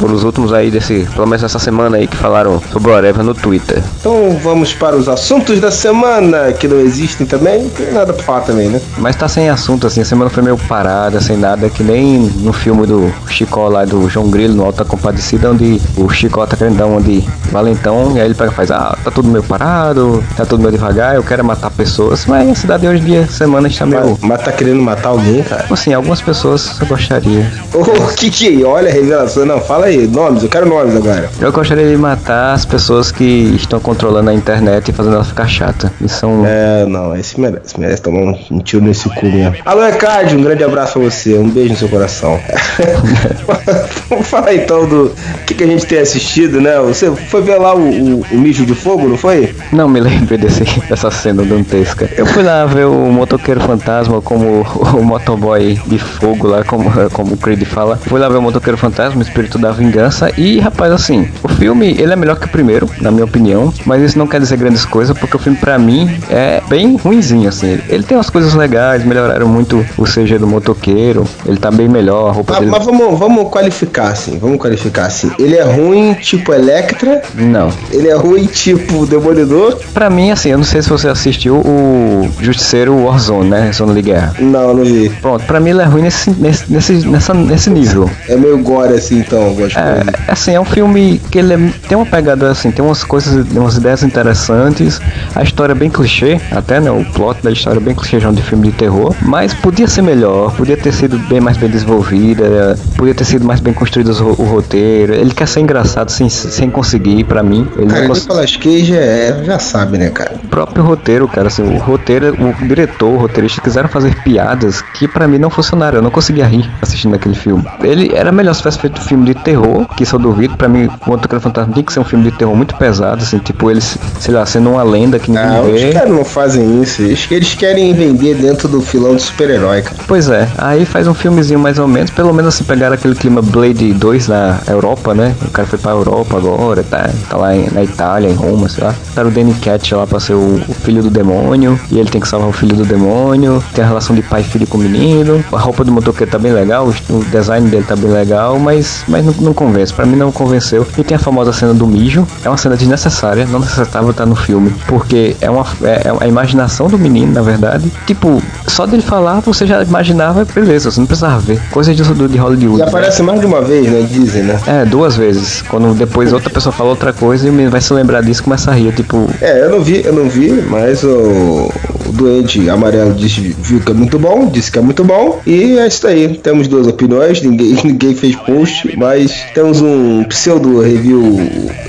Os últimos aí desse, pelo menos essa semana aí que falaram sobre o Areva no Twitter. Então vamos para os assuntos da semana, que não existem também. Não tem nada pra falar também, né? Mas tá sem assunto, assim, a semana foi meio parada, sem nada, que nem no filme do Chicó lá do João Grilo, no Alta Compadecida, onde o Chicó tá querendo dar uma de valentão, e aí ele pega e faz, ah, tá tudo meio parado, tá tudo meio devagar, eu quero matar pessoas, mas a cidade hoje em dia, semana está meio... Mas tá querendo matar alguém, cara? Assim, algumas pessoas eu gostaria. Ô, Kiki, olha a revelação. Não, fala aí, nomes, eu quero nomes agora. Eu gostaria de matar as pessoas que estão controlando a internet e fazendo ela ficar chata. E são... É, não, esse merece, merece tomar um, um tiro nesse cu mesmo. Alô, Ecard, um grande abraço pra você, um beijo no seu coração. Vamos falar então do que, que a gente tem assistido, né? Você foi ver lá o, o, o mijo de fogo, não foi? Não me lembro desse, dessa cena dantesca. Eu fui lá ver o motoqueiro fantasma como o, o motoboy de fogo lá, como, como o Creed fala. Fui lá ver o motoqueiro fantasma, o espírito da vingança. E, rapaz, assim, o filme, ele é melhor que o primeiro, na minha opinião. Mas isso não quer dizer grandes coisas, porque o filme, pra mim, é bem ruinzinho, assim. Ele tem umas coisas legais, melhoraram muito o CG do motoqueiro. Ele tá bem melhor, a roupa Mas, dele... mas vamos, vamos qualificar assim, vamos qualificar assim. Ele é ruim tipo Electra, Não. ele é ruim tipo Demolidor. Pra mim, assim, eu não sei se você assistiu o Justiceiro Warzone, né? Zona de Guerra. Não, não vi. Pronto, pra mim ele é ruim nesse, nesse, nesse, nessa, nesse nível. É meio gore assim, então, coisas. É, assim, é um filme que ele é- tem uma pegada assim, tem umas coisas, umas ideias interessantes. A história é bem clichê, até, né? O plot da história é bem clichêzão de filme de terror. Mas podia ser melhor, podia ter sido bem mais bem desenvolvida, podia ter sido mais bem construído o, o roteiro. Ele quer ser engraçado sem, sem conseguir, pra mim. Ele não Cara, cons- Nicolas Cage é, já sabe, né, cara? o próprio roteiro, cara, assim, o roteiro, o diretor, o roteirista quiseram fazer piadas que pra mim não funcionaram. Eu não conseguia rir assistindo aquele filme. Ele era melhor se tivesse feito filme de terror, que isso eu duvido. Pra mim, o Motoqueiro Fantasma tinha que ser um filme de terror muito pesado, assim, tipo eles, sei lá, sendo uma lenda que ninguém Ah, os vê. caras não fazem isso. Eles, eles querem vender dentro do filão de super-herói, cara. Pois é, aí faz um filmezinho mais ou menos, pelo menos assim, pegaram aquele clima Blade 2 na Europa, né? O cara foi pra Europa agora, tá, tá lá em- na Itália, em Roma, sei lá. Tá o Danny Cat lá pra ser o, o filho do demônio, e ele tem que salvar o filho do demônio, tem a relação de pai e filho com o menino, a roupa do motoqueiro tá bem legal, o, o design dele tá bem legal, mas, mas não, não convence, pra mim não convenceu. E tem a famosa cena do mijo, é uma cena desnecessária, não necessitava estar no filme, porque é uma é, é a imaginação do menino, na verdade. Tipo, só dele falar, você já imaginava, beleza, você não precisava ver. Coisa de, de Hollywood. E aparece mais de uma vez, né? Dizem, né? É, duas vezes. Quando depois outra pessoa fala outra coisa e o menino vai se lembrar disso e começa a rir. Tipo, É, eu não vi, eu não vi, mas o, o doente amarelo disse, viu que é muito bom, disse que é muito bom. E é isso aí. Temos duas opiniões, ninguém, ninguém fez post, mas temos um pseudo review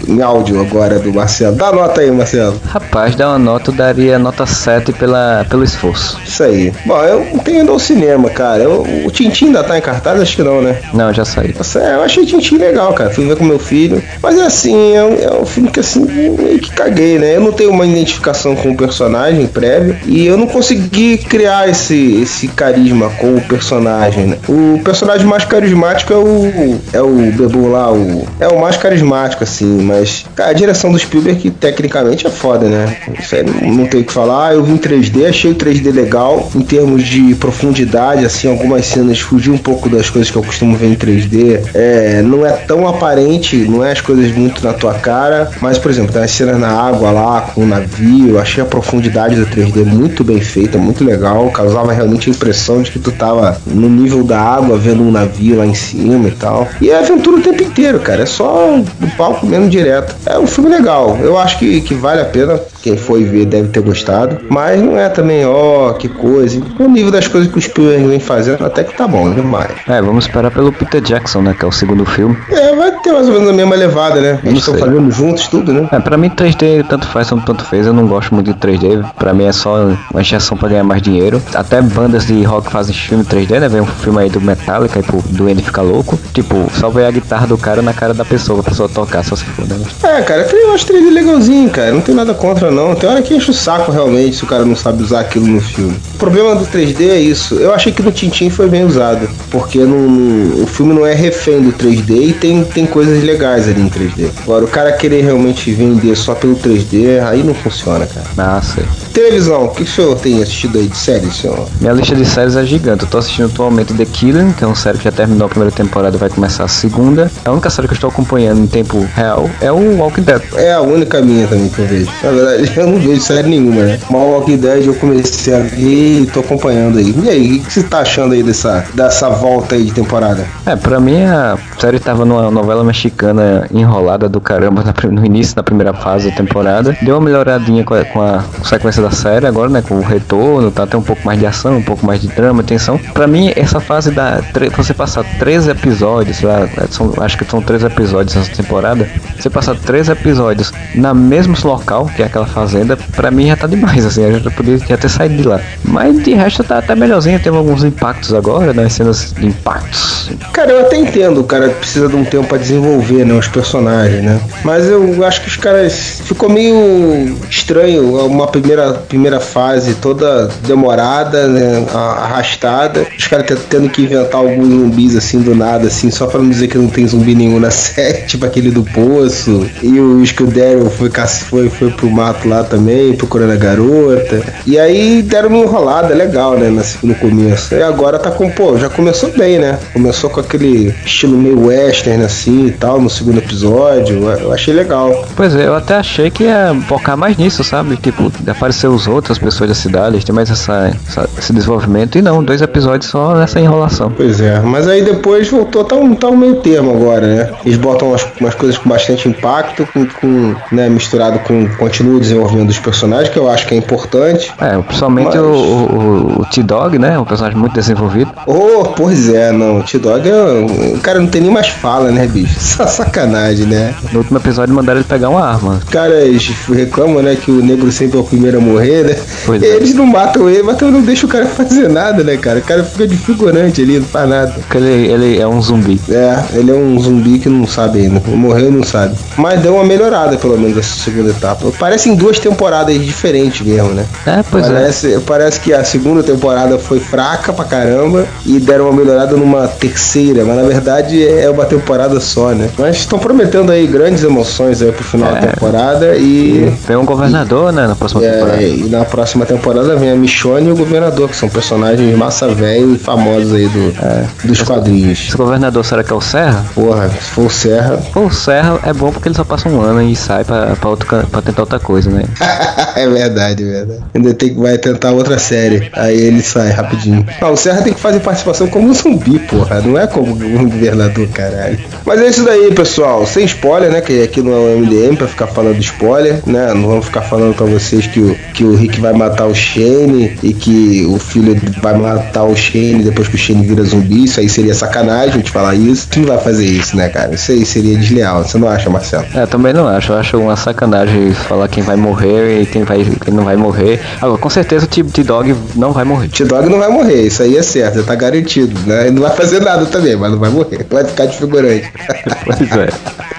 em áudio agora do Marcelo. Dá nota aí, Marcelo. rapaz, dá uma nota, eu daria nota 7 pela, pelo esforço. Isso aí. Bom, eu não tenho ido ao cinema, cara. Eu- o Tintin ainda tá em cartaz? Acho que não, né? Não, já saí. Nossa, é, eu achei Tintin legal, cara. Fui ver com meu filho. Mas é assim, é um, é um filme que assim, meio que caguei, né? Eu não tenho uma identificação com o personagem prévio. E eu não consegui criar esse, esse carisma com o personagem, né? O personagem mais carismático é o. É o Bebu lá, o. É o mais carismático, assim, mas. Cara, a direção do Spielberg tecnicamente é foda, né? Isso aí não, tem o que falar. Eu vi em 3D, achei o 3D legal. Em termos de profundidade, assim, algumas cenas fugiu um pouco das coisas que eu costumo ver em 3D. É, não é tão aparente, não é as coisas muito na tua cara. Mas, por exemplo, tem as cenas na água lá, com o navio. Achei a profundidade do 3D muito bem feita, muito legal. Causava realmente a impressão de que tu tava no nível da água, vendo um navio lá em cima e tal. E é aventura o tempo inteiro, cara. É só do palco mesmo direto. É um filme legal. Eu acho que, que vale a pena. Quem foi ver deve ter gostado. Mas não é também, ó, que coisa. O nível das coisas que o Spielberg vem fazendo até que tá bom demais. É, vamos esperar pelo Peter Jackson, né? Que é o segundo filme. É, vai ter mais ou menos a mesma levada, né? Eles estão fazendo juntos tudo, né? É, pra mim 3D tanto faz tanto fez. Eu não gosto muito de 3D. Pra mim é só uma injeção pra ganhar mais dinheiro. Até bandas de rock fazem filme 3D, né? Vem um filme aí do Metallica e pro Duende fica louco. Tipo, só ver a guitarra do cara na cara da pessoa, pra pessoa tocar, só se for, né? É, cara, eu acho 3D legalzinho, cara. Não tem nada contra, não. Tem hora que enche o saco realmente se o cara não sabe usar aquilo no filme. O problema do 3D é isso. Eu achei que no Tintin foi bem usado. Porque no, o filme não é refém do 3D e tem, tem coisas legais ali em 3D. Agora, o cara querer realmente vender só pelo 3D, aí não funciona, cara. Sei. Televisão, o que o senhor tem assistido aí de série, senhor? Minha lista de séries é gigante. Eu tô assistindo atualmente The Killing, que é uma série que já terminou a primeira temporada e vai começar a segunda. A única série que eu estou acompanhando em tempo real é o Walking Dead. É a única minha também que eu vejo. Na verdade, eu não vejo série nenhuma, né? Mas o Walking Dead eu comecei a ver e tô acompanhando aí. E aí, o que você tá achando aí dessa, dessa volta aí de temporada? É, pra mim a série tava numa novela mexicana enrolada do caramba na no início da primeira fase da temporada. Deu uma melhoradinha com a, com a sequência da série agora, né? Com o retorno, tá até um pouco mais de ação, um pouco mais de drama, tensão. Pra mim, essa fase da. Você passar três episódios, sei lá, são- acho que são três episódios essa temporada. Você passar três episódios na mesmo local, que é aquela fazenda, pra mim já tá demais, assim, eu já poderia já ter saído de lá. Mas de resto tá até melhorzinho, teve alguns impactos agora, né? Cenas de impactos. Cara, eu até entendo, o cara precisa de um tempo pra desenvolver, né, os personagens, né? Mas eu acho que os caras ficou meio estranho, uma primeira, primeira fase toda demorada, né, arrastada. Os caras te- tendo que inventar alguns zumbis assim do nada, assim, só pra não dizer que não tem zumbi nenhum na série, tipo aquele do poço. E o que o Daryl foi, foi, foi pro mato lá também, procurando a garota. E aí deram uma enrolada legal, né, no começo. E agora tá com, pô, já começou bem, né? Começou com aquele estilo meio western assim e tal, no segundo episódio. Eu- achei legal. Pois é, eu até achei que ia focar mais nisso, sabe? Tipo, de os outras pessoas da cidade, ter mais essa, essa- esse desenvolvimento. E não, dois episódios só nessa enrolação. Pois é, mas aí depois voltou, tá um, tá um meio termo agora, né? Eles botam umas, umas coisas com bastante impacto, com, com, né, misturado com continua o desenvolvimento dos personagens, que eu acho que é importante. É, principalmente Mas- o, o, o T-Dog, né? Um personagem muito desenvolvido. Oh, pois é, não. O T-Dog é. O cara não tem nem mais fala, né, bicho? Só sacanagem, né? No último episódio mandaram ele pegar uma arma. Os caras reclamam, né, que o negro sempre é o primeiro a morrer, né? Pois é. Eles não matam ele, mas também não deixam o cara fazer nada, né, cara? O cara fica de figurante ali, não faz nada. Porque ele, ele é um zumbi. É, ele é um zumbi que não sabe ainda. Morreu e não sabe. Mas deu uma melhorada, pelo menos, essa segunda etapa. Parece em duas temporadas diferentes mesmo, né? É, pois é. parece, parece que a segunda temporada foi fraca pra caramba e deram uma melhorada numa terceira, mas na verdade é uma temporada só, né? Mas estão prometendo aí grandes emoções aí pro final da É. temporada e. Tem um governador, né? Na próxima temporada. E na próxima temporada vem a Michonne e o governador, que são personagens massa velho e famosos aí do, É. dos quadrinhos. Esse governador, será que é o Serra? Porra, se for o Serra, Pô, o Serra é bom porque ele só passa um ano e sai pra, pra, outro, pra tentar outra coisa, né? é verdade, é verdade. Ainda tem que vai tentar outra série. Aí ele sai rapidinho. Ah, o Serra tem que fazer participação como um zumbi, porra. Não é como um governador, caralho. Mas é isso daí, pessoal. Sem spoiler, né? Que aqui não é o MDM pra ficar falando spoiler, né? Não vamos ficar falando pra vocês que o, que o Rick vai matar o Shane e que o filho vai matar o Shane depois que o Shane vira zumbi. Isso aí seria sacanagem a gente falar isso. Tu não vai fazer isso, né, cara? Isso aí seria desleal. Você não acha, Marcelo? É, também não acho. Eu acho uma sacanagem falar quem vai morrer e quem, vai, quem não vai morrer. Agora, com certeza o T-Dog não vai morrer. T-Dog não vai morrer, isso aí é certo, já tá garantido, né? Ele não vai fazer nada também, mas não vai morrer. Vai ficar de figurante. Pois é.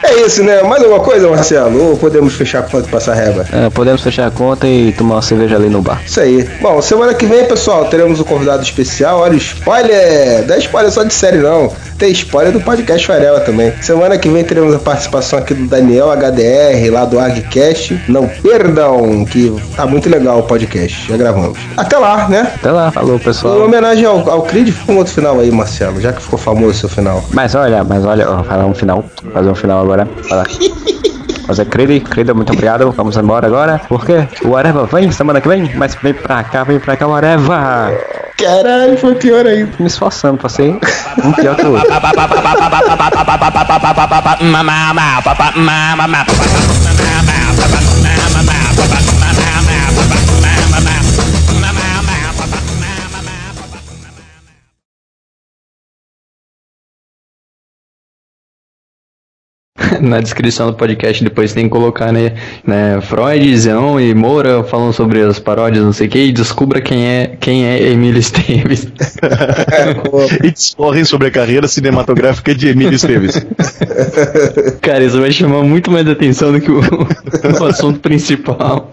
É isso, né? Mais alguma coisa, Marcelo? Ou podemos fechar a conta e passar régua? É, podemos fechar a conta e tomar uma cerveja ali no bar. Isso aí. Bom, semana que vem, pessoal, teremos um convidado especial. Olha, spoiler! Não é spoiler só de série, não. Tem spoiler do podcast Farela também. Semana que vem teremos a participação aqui do Daniel HDR, lá do ArgCast. Não perdam, que tá muito legal o podcast. Já gravamos. Até lá, né? Até lá. Falou, pessoal. Em homenagem ao, ao Creed, um outro final aí, Marcelo, já que ficou famoso o seu final. Mas olha, mas olha, ó, fazer um final. Fazer um final agora. Fala. Fazer Creed, Creed, muito obrigado. Vamos embora agora. Por quê? O Areva vem semana que vem, mas vem pra cá, vem pra cá, o Areva. Caralho, foi pior ainda. Me esforçando pra ser um pior que o outro. Na descrição do podcast depois tem que colocar, né, né Freud, Zenon e Moura falando sobre as paródias, não sei o que, e descubra quem é quem é Emílio Esteves. e discorrem sobre a carreira cinematográfica de Emílio Esteves. Cara, isso vai chamar muito mais atenção do que o, o assunto principal.